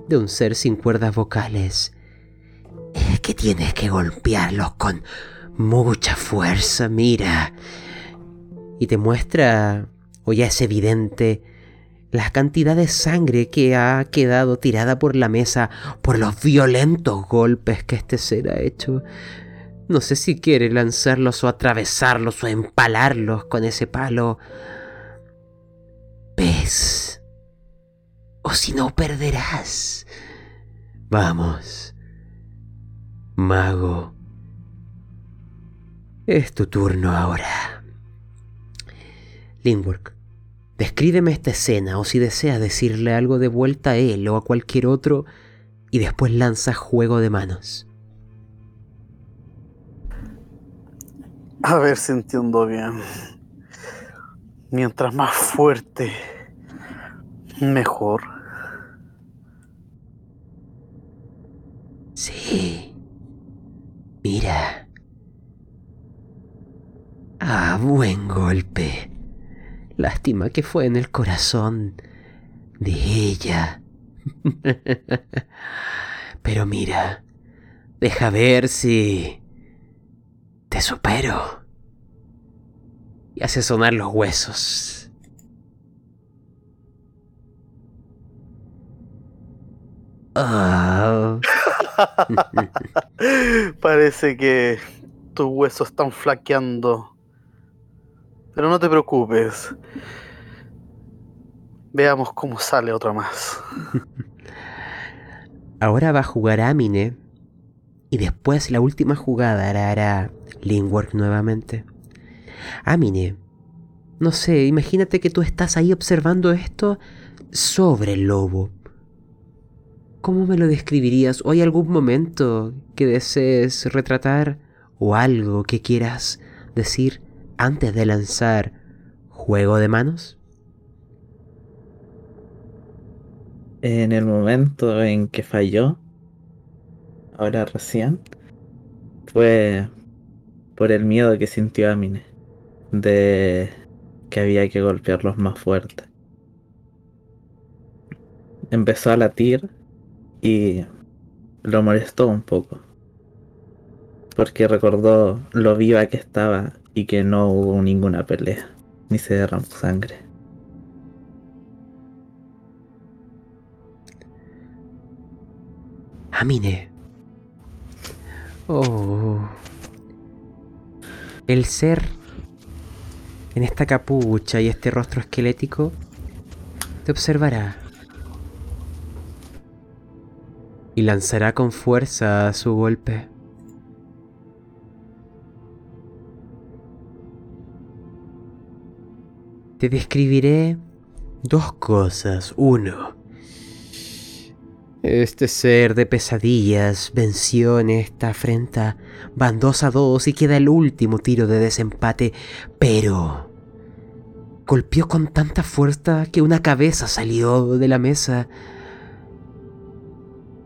de un ser sin cuerdas vocales. Es que tienes que golpearlos con mucha fuerza, mira. Y te muestra, o ya es evidente, la cantidad de sangre que ha quedado tirada por la mesa por los violentos golpes que este ser ha hecho. No sé si quiere lanzarlos o atravesarlos o empalarlos con ese palo. Ves. O si no perderás. Vamos. Mago. Es tu turno ahora. Lindbergh, descríbeme esta escena o si deseas decirle algo de vuelta a él o a cualquier otro y después lanza juego de manos. A ver si entiendo bien. Mientras más fuerte, mejor. Sí. Mira. Ah, buen golpe. Lástima que fue en el corazón de ella. Pero mira, deja ver si te supero. Y hace sonar los huesos. Ah. Parece que tus huesos están flaqueando. Pero no te preocupes. Veamos cómo sale otra más. Ahora va a jugar Amine. Y después la última jugada la hará Lingwork nuevamente. Amine. No sé, imagínate que tú estás ahí observando esto sobre el lobo. ¿Cómo me lo describirías? ¿O hay algún momento que desees retratar o algo que quieras decir antes de lanzar juego de manos? En el momento en que falló, ahora recién, fue por el miedo que sintió Amine de que había que golpearlos más fuerte. Empezó a latir y lo molestó un poco. Porque recordó lo viva que estaba y que no hubo ninguna pelea, ni se derramó sangre. Amine. Oh. El ser en esta capucha y este rostro esquelético te observará y lanzará con fuerza su golpe. Te describiré dos cosas. Uno, este ser de pesadillas venció en esta afrenta. Van dos a dos y queda el último tiro de desempate, pero golpeó con tanta fuerza que una cabeza salió de la mesa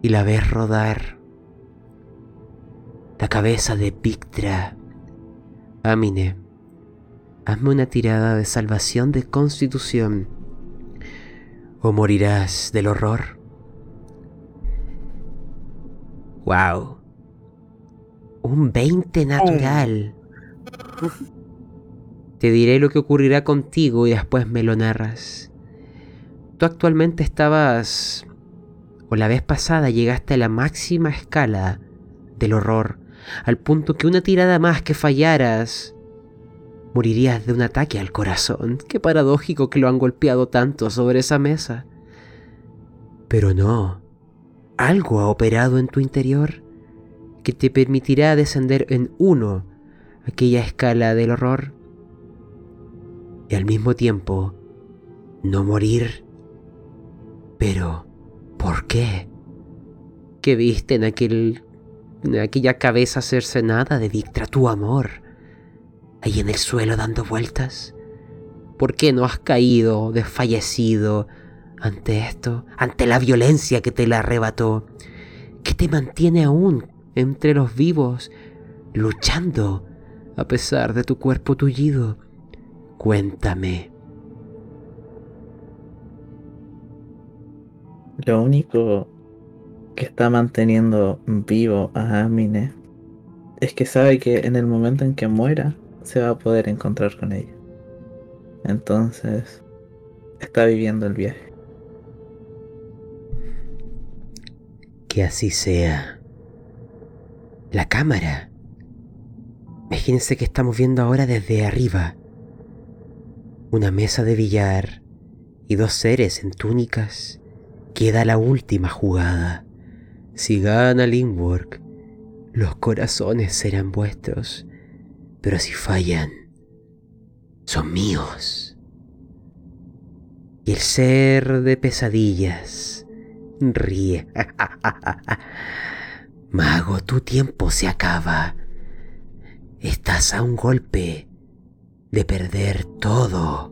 y la ves rodar. La cabeza de Pictra. Amine, hazme una tirada de salvación de constitución o morirás del horror. Wow. Un 20 natural. Te diré lo que ocurrirá contigo y después me lo narras. Tú actualmente estabas... o la vez pasada llegaste a la máxima escala del horror, al punto que una tirada más que fallaras morirías de un ataque al corazón. Qué paradójico que lo han golpeado tanto sobre esa mesa. Pero no. Algo ha operado en tu interior que te permitirá descender en uno aquella escala del horror y al mismo tiempo no morir. Pero, ¿por qué? ¿Qué viste en, aquel, en aquella cabeza cercenada de Victra tu amor? Ahí en el suelo dando vueltas? ¿Por qué no has caído desfallecido ante esto, ante la violencia que te la arrebató? ¿Qué te mantiene aún entre los vivos, luchando a pesar de tu cuerpo tullido? Cuéntame. Lo único que está manteniendo vivo a Amine es que sabe que en el momento en que muera se va a poder encontrar con ella. Entonces está viviendo el viaje. Que así sea. La cámara. Imagínense que estamos viendo ahora desde arriba. Una mesa de billar y dos seres en túnicas. Queda la última jugada. Si gana Lindwork, los corazones serán vuestros. Pero si fallan, son míos. Y el ser de pesadillas ríe. Mago, tu tiempo se acaba. Estás a un golpe de perder todo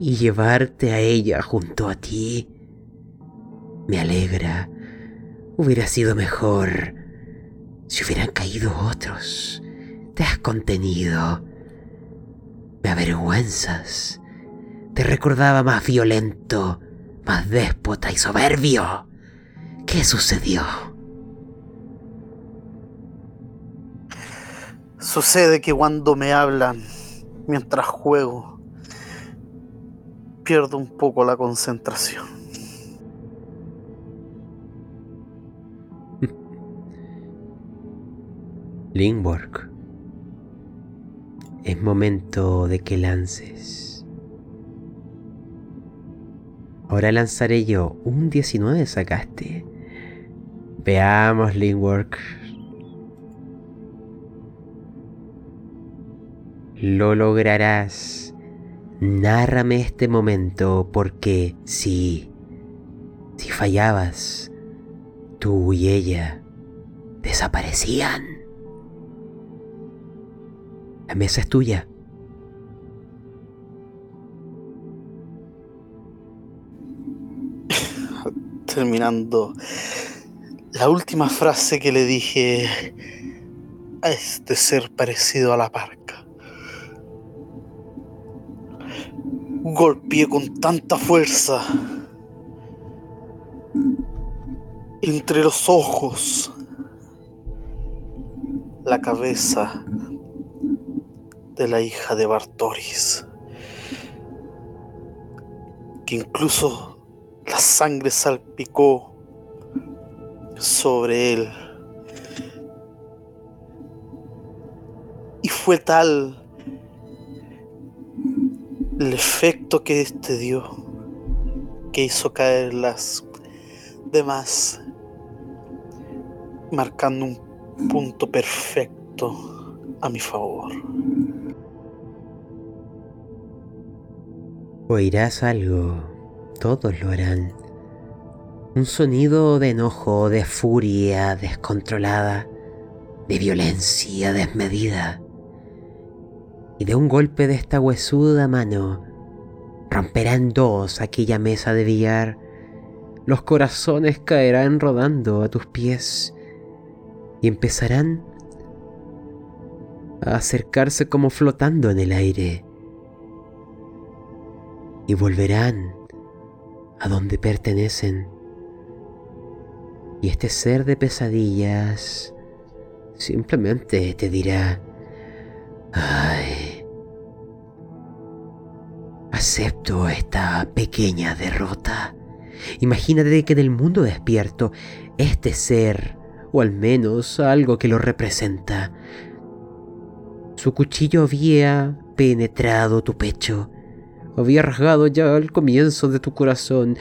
y llevarte a ella junto a ti. Me alegra. Hubiera sido mejor si hubieran caído otros. Te has contenido. Me avergüenzas. Te recordaba más violento, más déspota y soberbio. ¿Qué sucedió? Sucede que cuando me hablan mientras juego, pierdo un poco la concentración. Lindborg, es momento de que lances. Ahora lanzaré yo. Un 19 sacaste. Veamos, Lindwork. Lo lograrás. Nárrame este momento porque si, si fallabas, tú y ella desaparecían. La mesa es tuya. Terminando la última frase que le dije a este ser parecido a la parca. Golpeé con tanta fuerza entre los ojos, la cabeza de la hija de Bartoris, que incluso la sangre salpicó sobre él. Y fue tal el efecto que este dio que hizo caer las demás, marcando un punto perfecto a mi favor. Oirás algo, todos lo harán. Un sonido de enojo, de furia descontrolada, de violencia desmedida. Y de un golpe de esta huesuda mano, romperá en dos aquella mesa de billar. Los corazones caerán rodando a tus pies y empezarán a acercarse como flotando en el aire y volverán a donde pertenecen. Y este ser de pesadillas simplemente te dirá, ay, acepto esta pequeña derrota. Imagínate que en el mundo despierto, este ser, o al menos algo que lo representa, su cuchillo había penetrado tu pecho había rasgado ya al comienzo de tu corazón.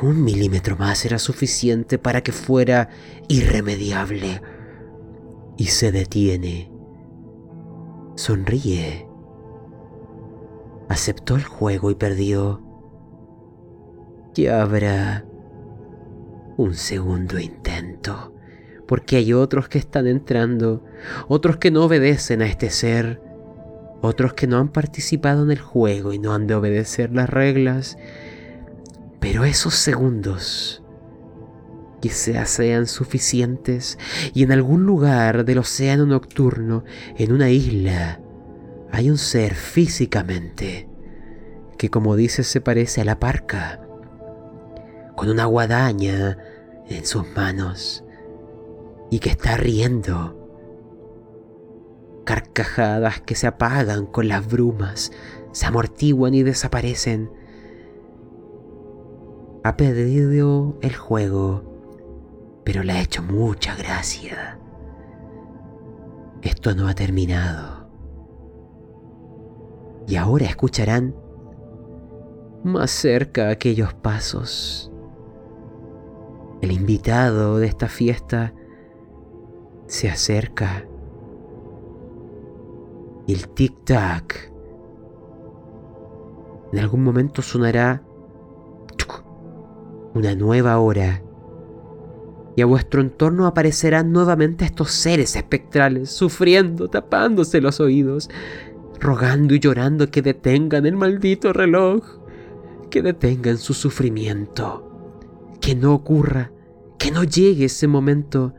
Un milímetro más era suficiente para que fuera irremediable. Y se detiene. Sonríe. Aceptó el juego y perdió. Ya habrá un segundo intento, porque hay otros que están entrando, otros que no obedecen a este ser otros que no han participado en el juego y no han de obedecer las reglas, pero esos segundos quizás sean suficientes y en algún lugar del océano nocturno, en una isla, hay un ser físicamente que como dices se parece a la parca, con una guadaña en sus manos y que está riendo. Carcajadas que se apagan con las brumas, se amortiguan y desaparecen. Ha perdido el juego pero le ha hecho mucha gracia. Esto no ha terminado. Y ahora escucharán más cerca aquellos pasos. El invitado de esta fiesta se acerca. El tic-tac. En algún momento sonará una nueva hora. Y a vuestro entorno aparecerán nuevamente estos seres espectrales, sufriendo, tapándose los oídos, rogando y llorando que detengan el maldito reloj, que detengan su sufrimiento, que no ocurra, que no llegue ese momento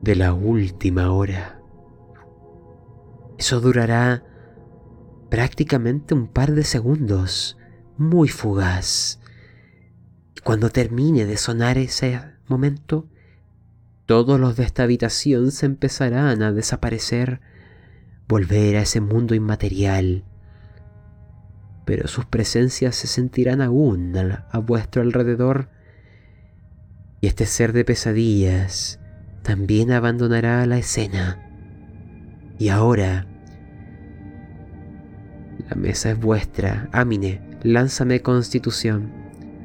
de la última hora. Eso durará prácticamente un par de segundos, muy fugaz. Cuando termine de sonar ese momento, todos los de esta habitación se empezarán a desaparecer, volver a ese mundo inmaterial. Pero sus presencias se sentirán aún a vuestro alrededor. Y este ser de pesadillas también abandonará la escena. Y ahora... La mesa es vuestra. Amine, lánzame constitución.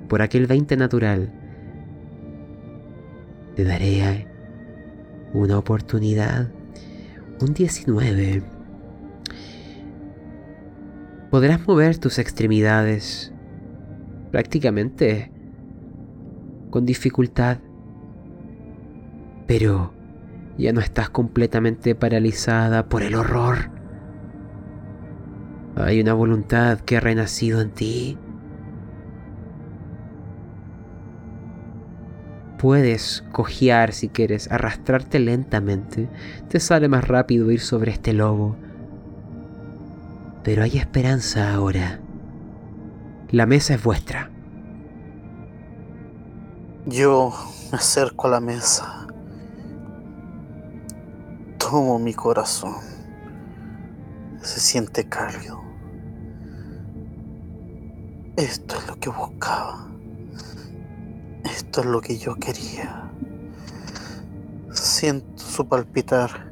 Por aquel 20 natural te daré una oportunidad. Un 19. Podrás mover tus extremidades prácticamente con dificultad. Pero ya no estás completamente paralizada por el horror. Hay una voluntad que ha renacido en ti Puedes cojear si quieres, arrastrarte lentamente. Te sale más rápido ir sobre este lobo. Pero hay esperanza ahora. La mesa es vuestra. Yo me acerco a la mesa. Tomo mi corazón. Se siente cálido. Esto es lo que buscaba. Esto es lo que yo quería. Siento su palpitar,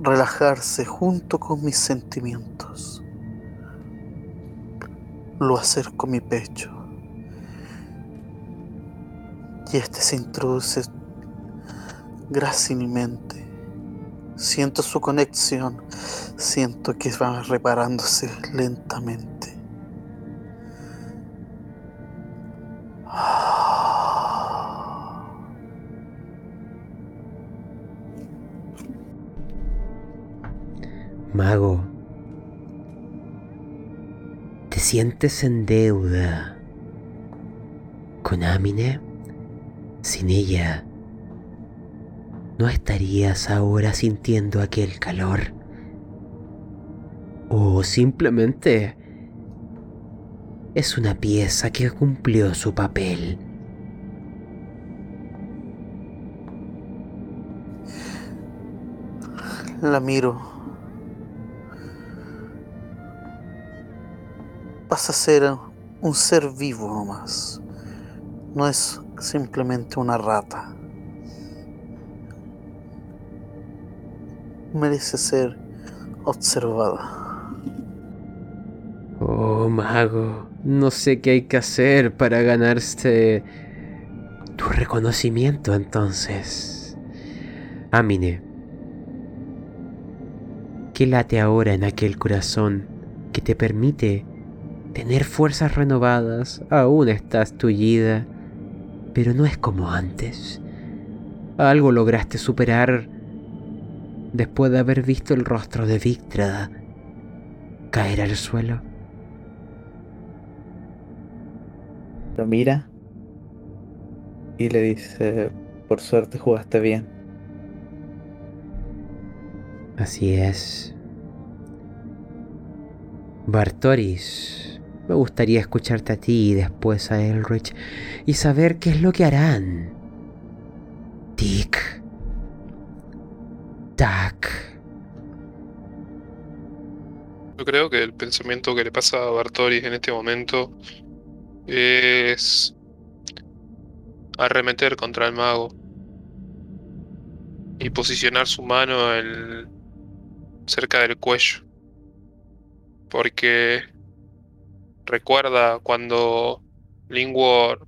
relajarse junto con mis sentimientos. Lo acerco a mi pecho. Y este se introduce gracias en mi mente. Siento su conexión. Siento que va reparándose lentamente. Mago, ¿te sientes en deuda con Amine? Sin ella, ¿no estarías ahora sintiendo aquel calor? ¿O simplemente es una pieza que cumplió su papel? La miro pasa a ser un ser vivo nomás. No es simplemente una rata. Merece ser observada. Oh, mago, no sé qué hay que hacer para ganarse tu reconocimiento entonces. Amine, ¿qué late ahora en aquel corazón que te permite tener fuerzas renovadas, aún estás tullida, pero no es como antes. Algo lograste superar después de haber visto el rostro de Victra caer al suelo. Lo mira y le dice, por suerte jugaste bien. Así es. Bartoris, me gustaría escucharte a ti y después a Elrich y saber qué es lo que harán. Tic. Tac. Yo creo que el pensamiento que le pasa a Bartoris en este momento es arremeter contra el mago y posicionar su mano cerca del cuello. Porque recuerda cuando Lingwar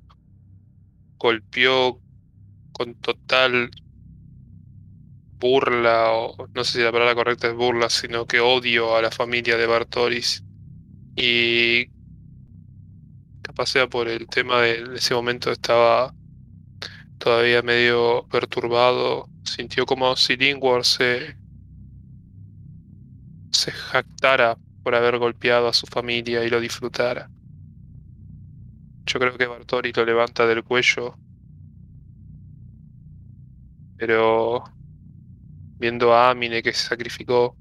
golpeó con total burla, o no sé si la palabra correcta es burla, sino que odio a la familia de Bartoris. Y capaz sea por el tema de ese momento estaba todavía medio perturbado, sintió como si Lingwar se, se jactara por haber golpeado a su familia y lo disfrutara. Yo creo que Bartoris lo levanta del cuello, pero viendo a Amine que se sacrificó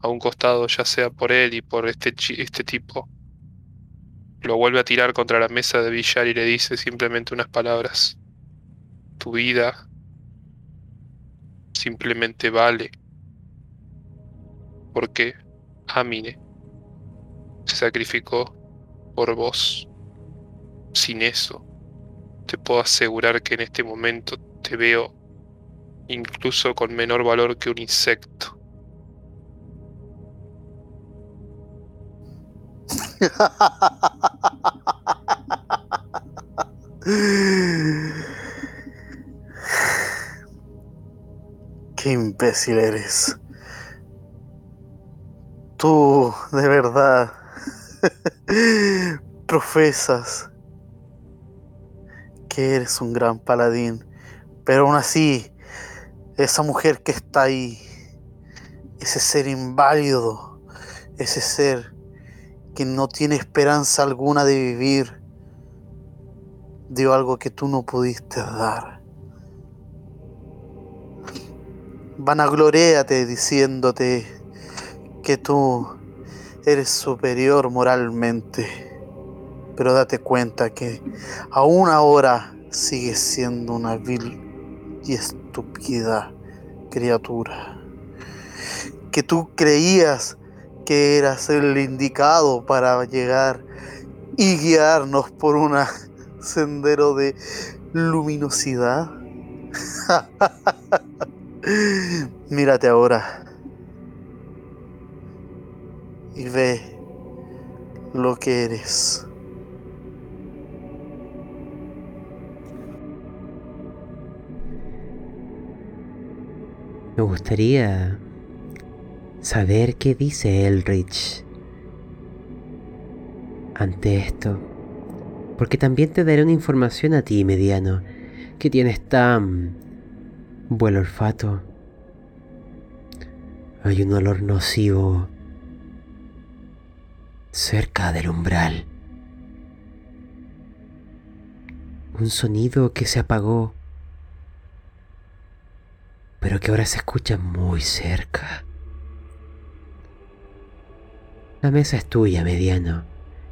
a un costado, ya sea por él y por este, este tipo, lo vuelve a tirar contra la mesa de billar y le dice simplemente unas palabras. Tu vida simplemente vale porque Amine se sacrificó por vos. Sin eso, te puedo asegurar que en este momento te veo incluso con menor valor que un insecto. Qué imbécil eres. Tú, de verdad, profesas que eres un gran paladín, pero aún así, esa mujer que está ahí, ese ser inválido, ese ser que no tiene esperanza alguna de vivir, dio algo que tú no pudiste dar. Vanagloréate diciéndote que tú eres superior moralmente, pero date cuenta que aún ahora sigues siendo una vil y estúpida criatura. Que tú creías que eras el indicado para llegar y guiarnos por un sendero de luminosidad. Mírate ahora y ve lo que eres. Me gustaría saber qué dice Elrich ante esto. Porque también te daré una información a ti, mediano, que tienes tan buen olfato. Hay un olor nocivo cerca del umbral. Un sonido que se apagó, pero que ahora se escucha muy cerca. La mesa es tuya, mediano,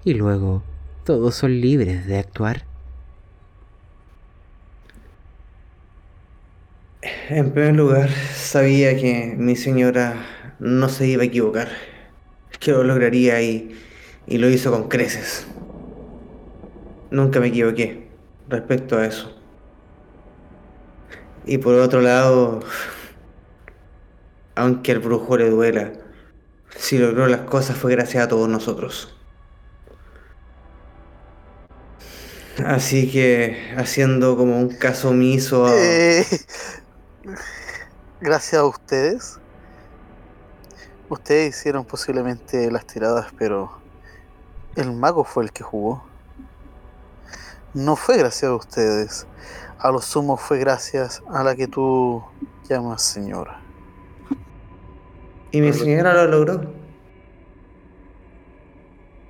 y luego todos son libres de actuar. En primer lugar, sabía que mi señora no se iba a equivocar, que lo lograría y, y lo hizo con creces. Nunca me equivoqué respecto a eso. Y por otro lado, aunque al brujo le duela, si logró las cosas fue gracias a todos nosotros. Así que, haciendo como un caso omiso a... Eh, gracias a ustedes. Ustedes hicieron posiblemente las tiradas, pero el mago fue el que jugó. No fue gracias a ustedes. A lo sumo fue gracias a la que tú llamas señora. Y mi señora lo logró.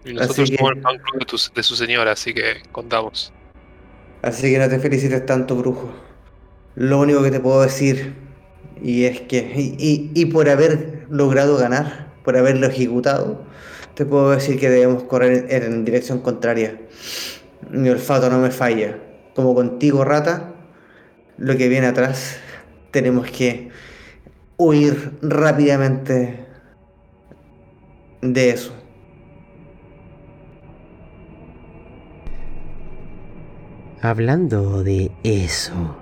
Y nosotros Así que- somos el fan club de, tu- de su señora, así que contamos. Así que no te felicites tanto, brujo. Lo único que te puedo decir, y es que, y, y- y por haber logrado ganar, por haberlo ejecutado, te puedo decir que debemos correr en, en dirección contraria. Mi olfato no me falla. Como contigo, rata, lo que viene atrás, tenemos que huir rápidamente de eso. Hablando de eso,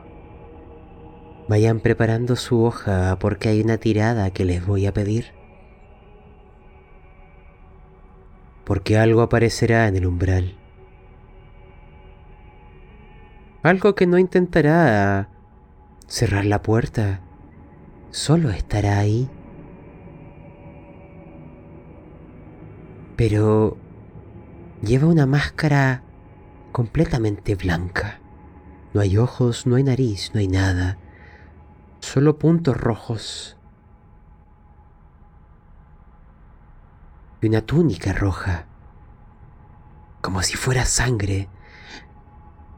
vayan preparando su hoja porque hay una tirada que les voy a pedir. Porque algo aparecerá en el umbral. Algo que no intentará cerrar la puerta, solo estará ahí. Pero lleva una máscara completamente blanca. No hay ojos, no hay nariz, no hay nada. Solo puntos rojos. Y una túnica roja. Como si fuera sangre.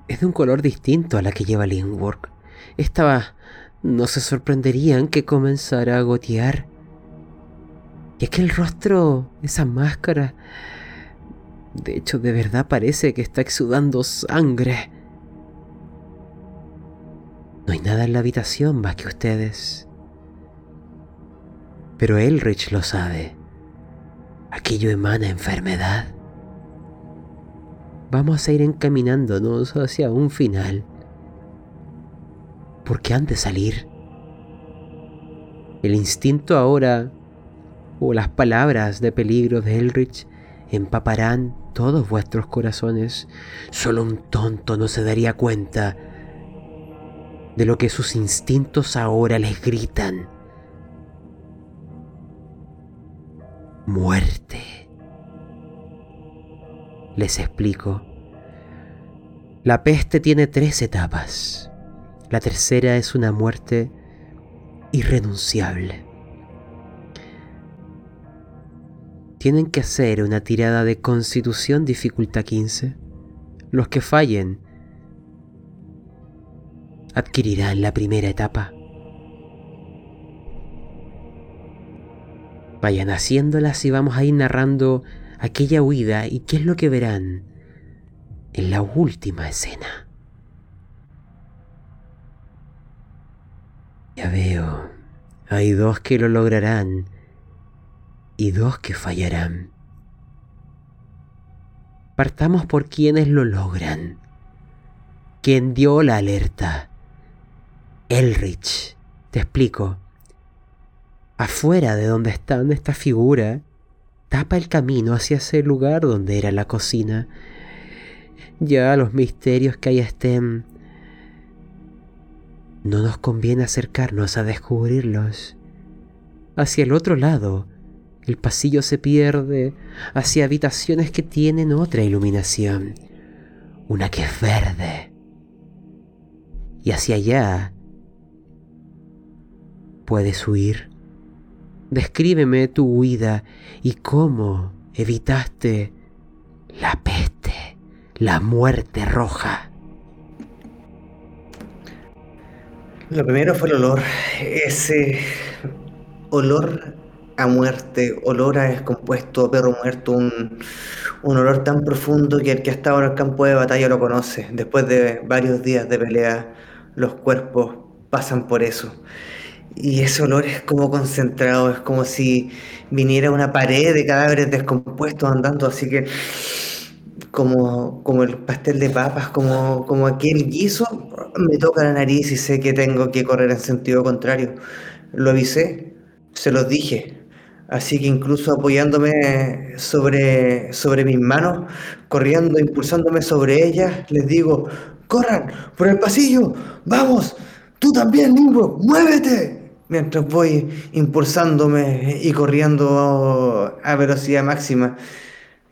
Es de un color distinto a la que lleva Lingwork. Esta no se sorprenderían que comenzara a gotear. Y es que el rostro, esa máscara, de hecho, de verdad parece que está exudando sangre. No hay nada en la habitación más que ustedes. Pero Elrich lo sabe. Aquello emana enfermedad. Vamos a ir encaminándonos hacia un final. Porque han de salir. El instinto ahora, o las palabras de peligro de Elrich, empaparán todos vuestros corazones. Solo un tonto no se daría cuenta de lo que sus instintos ahora les gritan. Muerte. Les explico. La peste tiene tres etapas. La tercera es una muerte irrenunciable. Tienen que hacer una tirada de constitución dificultad 15. Los que fallen adquirirán la primera etapa. Vayan haciéndolas y vamos a ir narrando aquella huida y qué es lo que verán en la última escena. Ya veo, hay dos que lo lograrán y dos que fallarán. Partamos por quienes lo logran. Quien dio la alerta. Elrich. Te explico. Afuera de donde está esta figura, tapa el camino hacia ese lugar donde era la cocina. Ya los misterios que ahí estén, no nos conviene acercarnos a descubrirlos. Hacia el otro lado, el pasillo se pierde hacia habitaciones que tienen otra iluminación, una que es verde. Y hacia allá puedes huir. Descríbeme tu huida y cómo evitaste la peste, la muerte roja. Lo primero fue el olor. Ese olor a muerte, olor a descompuesto, a perro muerto, un, un olor tan profundo que el que ha estado en el campo de batalla lo conoce. Después de varios días de pelea, los cuerpos pasan por eso. Y ese olor es como concentrado, es como si viniera una pared de cadáveres descompuestos andando, así que como, como el pastel de papas, como, como aquel guiso, me toca la nariz y sé que tengo que correr en sentido contrario. Lo avisé, se los dije. Así que incluso apoyándome sobre, sobre mis manos, corriendo, impulsándome sobre ellas, les digo, corran por el pasillo, vamos, tú también, Limbo, muévete. Mientras voy impulsándome y corriendo a velocidad máxima,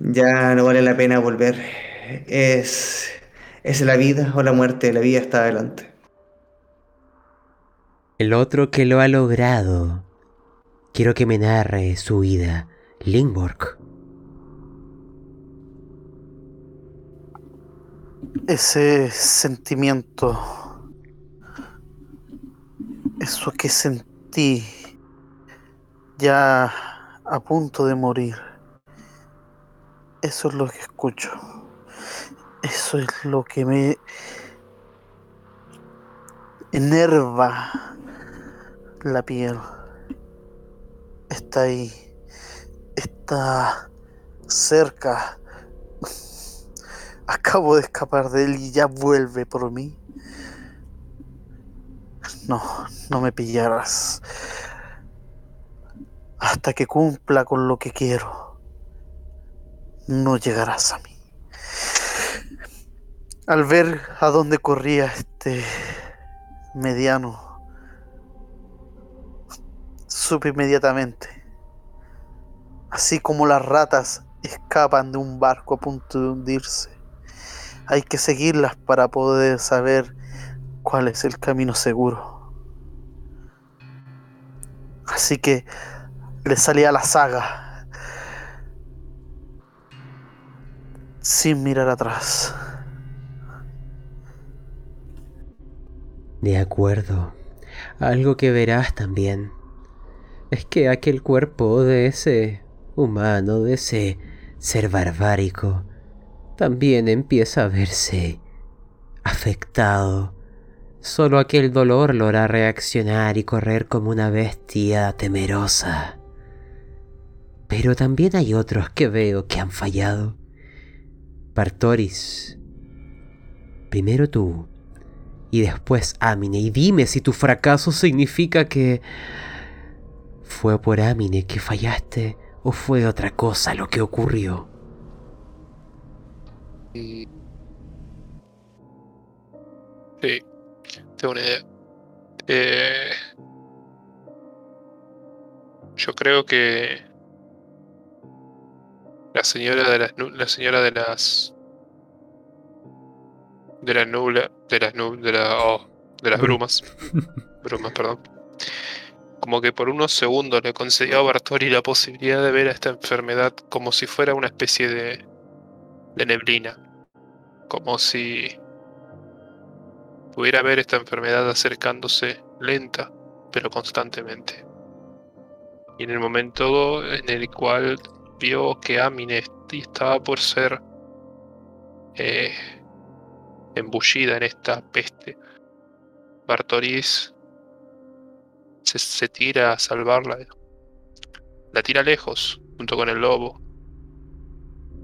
ya no vale la pena volver. Es, es la vida o la muerte, la vida está adelante. El otro que lo ha logrado quiero que me narre su vida, Lingborg. Ese sentimiento, eso que sentí ya a punto de morir, eso es lo que escucho. Eso es lo que me enerva la piel. Está ahí. Está cerca. Acabo de escapar de él y ya vuelve por mí. No, no me pillarás. Hasta que cumpla con lo que quiero, no llegarás a mí. Al ver a dónde corría este mediano, supe inmediatamente. Así como las ratas escapan de un barco a punto de hundirse, hay que seguirlas para poder saber cuál es el camino seguro. Así que le salí a la saga sin mirar atrás. De acuerdo. Algo que verás también es que aquel cuerpo de ese humano, de ese ser barbárico, también empieza a verse afectado. Solo aquel dolor lo hará reaccionar y correr como una bestia temerosa. Pero también hay otros que veo que han fallado. Partoris, primero tú y después Amine. Y dime si tu fracaso significa que fue por Amine que fallaste o fue otra cosa lo que ocurrió. Sí, tengo una idea. Eh, yo creo que la señora de las la señora de las de la nubla de las nub de la oh, de las Bru- brumas. Brumas perdón. Como que por unos segundos le concedió a Bartori la posibilidad de ver a esta enfermedad como si fuera una especie de de neblina. Como si pudiera ver esta enfermedad acercándose lenta pero constantemente. Y en el momento en el cual vio que Amine est- estaba por ser eh, embullida en esta peste. Bartoris se, se tira a salvarla. La tira lejos, junto con el lobo.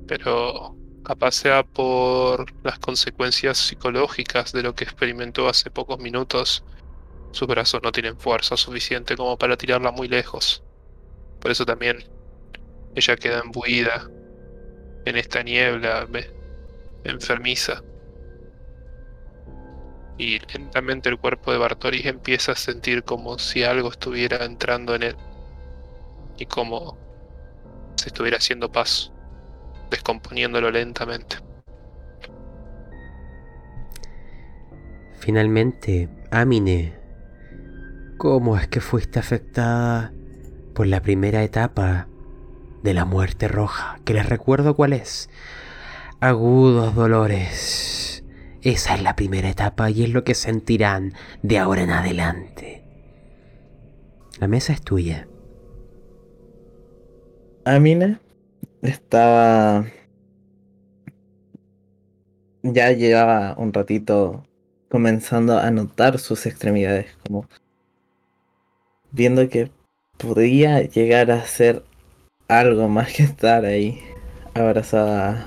Pero capaz sea por las consecuencias psicológicas de lo que experimentó hace pocos minutos, sus brazos no tienen fuerza suficiente como para tirarla muy lejos. Por eso también ella queda embuida en esta niebla enfermiza. Y lentamente el cuerpo de Bartoris empieza a sentir como si algo estuviera entrando en él. Y como se estuviera haciendo paso, descomponiéndolo lentamente. Finalmente, Amine, ¿cómo es que fuiste afectada por la primera etapa de la muerte roja? Que les recuerdo cuál es. Agudos dolores. Esa es la primera etapa y es lo que sentirán de ahora en adelante. La mesa es tuya. Amine estaba. Ya llevaba un ratito comenzando a notar sus extremidades, como viendo que podía llegar a ser algo más que estar ahí abrazada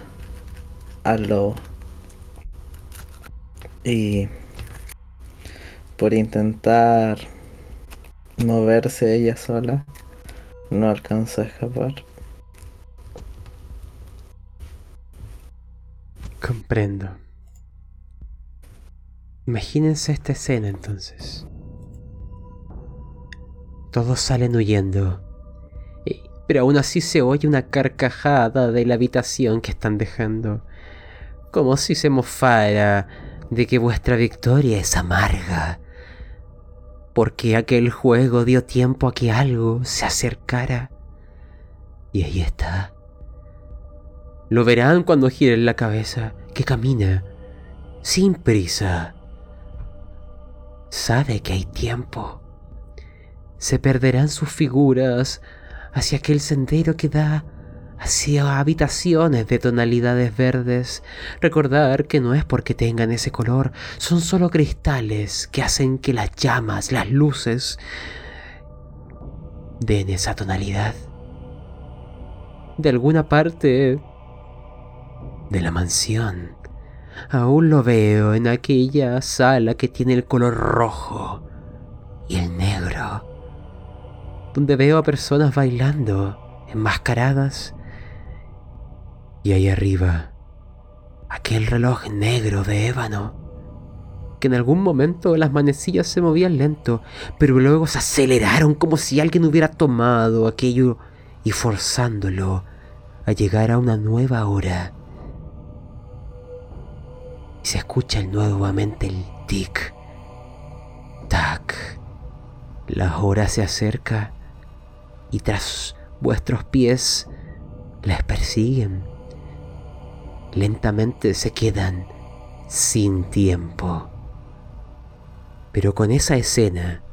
al lobo. Y por intentar moverse ella sola, no alcanzó a escapar. Comprendo. Imagínense esta escena entonces. Todos salen huyendo. Pero aún así se oye una carcajada de la habitación que están dejando. Como si se mofara de que vuestra victoria es amarga. porque aquel juego dio tiempo a que algo se acercara. Y ahí está. Lo verán cuando giren la cabeza, que camina, sin prisa. Sabe que hay tiempo. Se perderán sus figuras hacia aquel sendero que da hacia habitaciones de tonalidades verdes. Recordar que no es porque tengan ese color, son solo cristales que hacen que las llamas, las luces, den esa tonalidad. De alguna parte de la mansión. Aún lo veo en aquella sala que tiene el color rojo y el negro, donde veo a personas bailando, enmascaradas, y ahí arriba, aquel reloj negro de ébano, que en algún momento las manecillas se movían lento, pero luego se aceleraron como si alguien hubiera tomado aquello y forzándolo a llegar a una nueva hora. Se escucha nuevamente el tic, tac. La hora se acerca y tras vuestros pies les persiguen. Lentamente se quedan sin tiempo. Pero con esa escena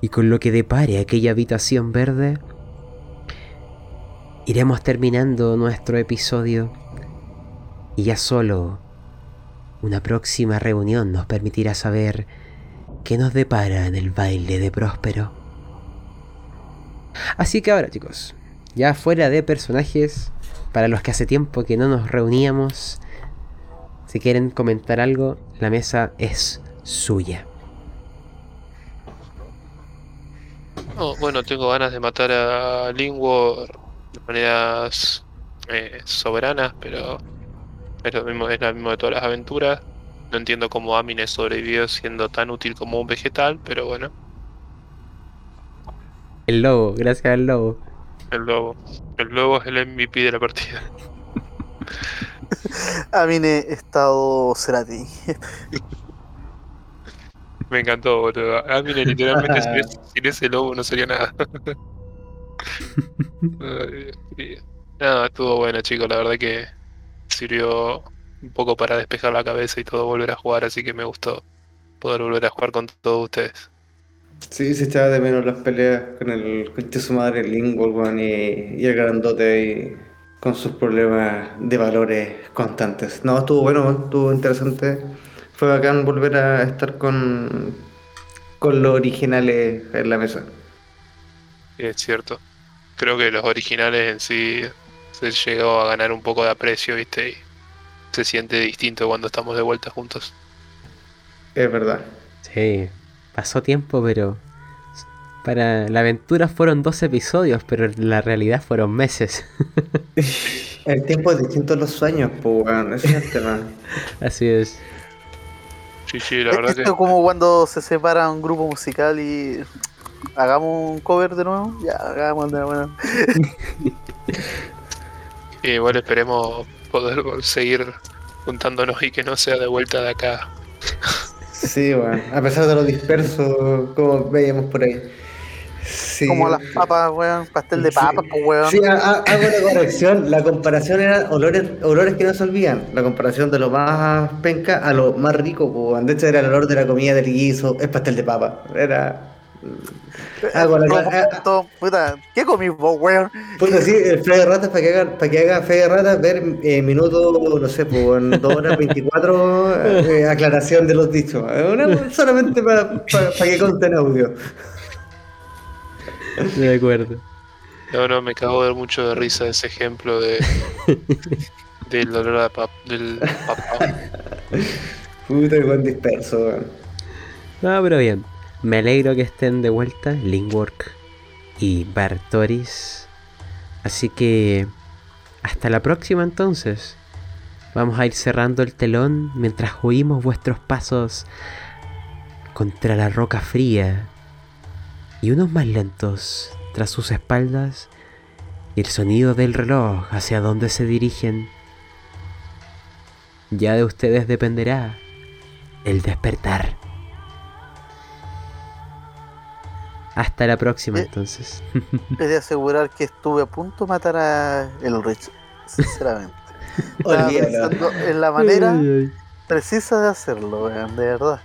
y con lo que depare aquella habitación verde, iremos terminando nuestro episodio y ya solo una próxima reunión nos permitirá saber qué nos depara en el baile de Próspero. Así que ahora chicos, ya fuera de personajes, para los que hace tiempo que no nos reuníamos, si quieren comentar algo, la mesa es suya. bueno, tengo ganas de matar a Lingwar de maneras eh, soberanas, pero es lo mismo, es lo mismo de todas las aventuras. No entiendo cómo Amine sobrevivió siendo tan útil como un vegetal, pero bueno. El lobo, gracias al lobo. El lobo. El lobo es el MVP de la partida. Amine estado Cerati. Me encantó, boludo. Amine literalmente sin, ese, lobo no sería nada. Nada, estuvo bueno chicos, la verdad que sirvió un poco para despejar la cabeza y todo volver a jugar, así que me gustó poder volver a jugar con todos ustedes. Sí, se echaba de menos las peleas con el con su madre, el Lingwell, y, y, el grandote y con sus problemas de valores constantes. No, estuvo bueno, estuvo interesante. Fue bacán volver a estar con, con los originales en la mesa. Es cierto. Creo que los originales en sí se llegó a ganar un poco de aprecio, ¿viste? Y se siente distinto cuando estamos de vuelta juntos. Es verdad. Sí, pasó tiempo, pero para la aventura fueron dos episodios, pero la realidad fueron meses. el tiempo es distinto a los sueños, pues, bueno, ese es el tema. Así es. Sí, sí, la verdad Esto es como cuando se separa un grupo musical y hagamos un cover de nuevo. Ya, hagamos de nuevo. igual esperemos poder seguir juntándonos y que no sea de vuelta de acá. Sí, bueno, a pesar de lo disperso, como veíamos por ahí. Como las papas, weón, pastel de papas, pues, weón. Sí, hago una corrección. La comparación era olores, olores que no se olvidan. La comparación de lo más penca a lo más rico, pues, De hecho, era el olor de la comida del guiso, es pastel de papa. Era Ah, la, puta, ¿Qué comí vos, weón? Puta, sí, el fe de ratas para que haga, para que haga fe de ratas, ver eh, minuto, no sé, pues en 2 horas 24, eh, aclaración de los dichos. solamente para, para, que conten audio. De acuerdo. No, no, me cago de mucho de risa ese ejemplo de del dolor de pap, del papá. Puta, buen disperso, weón. No, pero bien. Me alegro que estén de vuelta Linkwork y Bartoris. Así que hasta la próxima entonces. Vamos a ir cerrando el telón mientras oímos vuestros pasos contra la roca fría y unos más lentos tras sus espaldas y el sonido del reloj hacia donde se dirigen. Ya de ustedes dependerá el despertar. Hasta la próxima Eh, entonces. He de asegurar que estuve a punto de matar a Elrich. Sinceramente. Estaba Olvídalo. pensando en la manera Ay, ay. precisa de hacerlo, weón, de verdad.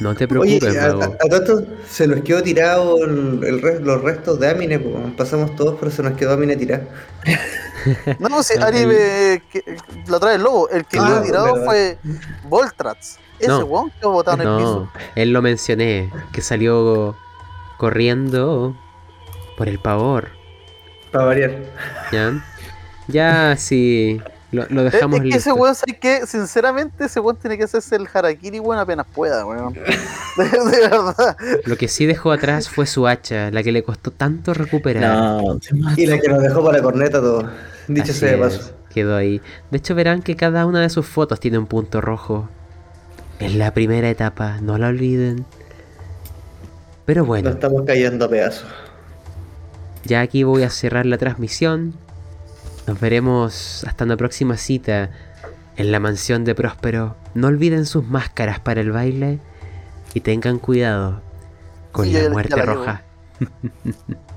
No te Oye, preocupes, a, a- a esto se nos quedó tirado el, el re- los restos de Amine, po. pasamos todos, pero se nos quedó Amine tirado. No, no, si Ah, Ari el- me, que, la trae el lobo. El que Ah, he tirado verdad. fue Voltrats. Ese No. weón que botado en el piso. No, él lo mencioné, que salió corriendo por el pavor. Para variar. ¿Ya? Ya, sí, lo, lo Es, dejamos es que ese weón, ¿sabes qué? Sinceramente, ese weón tiene que hacerse el harakiri, weón, apenas pueda, weón. De, de verdad. Lo que sí dejó atrás fue su hacha, la que le costó tanto recuperar. No, Y la que nos dejó para la corneta todo. Dicho sea de paso. quedó ahí. De hecho, verán que cada una de sus fotos tiene un punto rojo. Es la primera etapa, no la olviden. Pero Nos bueno, estamos cayendo a pedazos. ya aquí voy a cerrar la transmisión. Nos veremos hasta una próxima cita en la mansión de Próspero. No olviden sus máscaras para el baile y tengan cuidado con Sí, la muerte roja.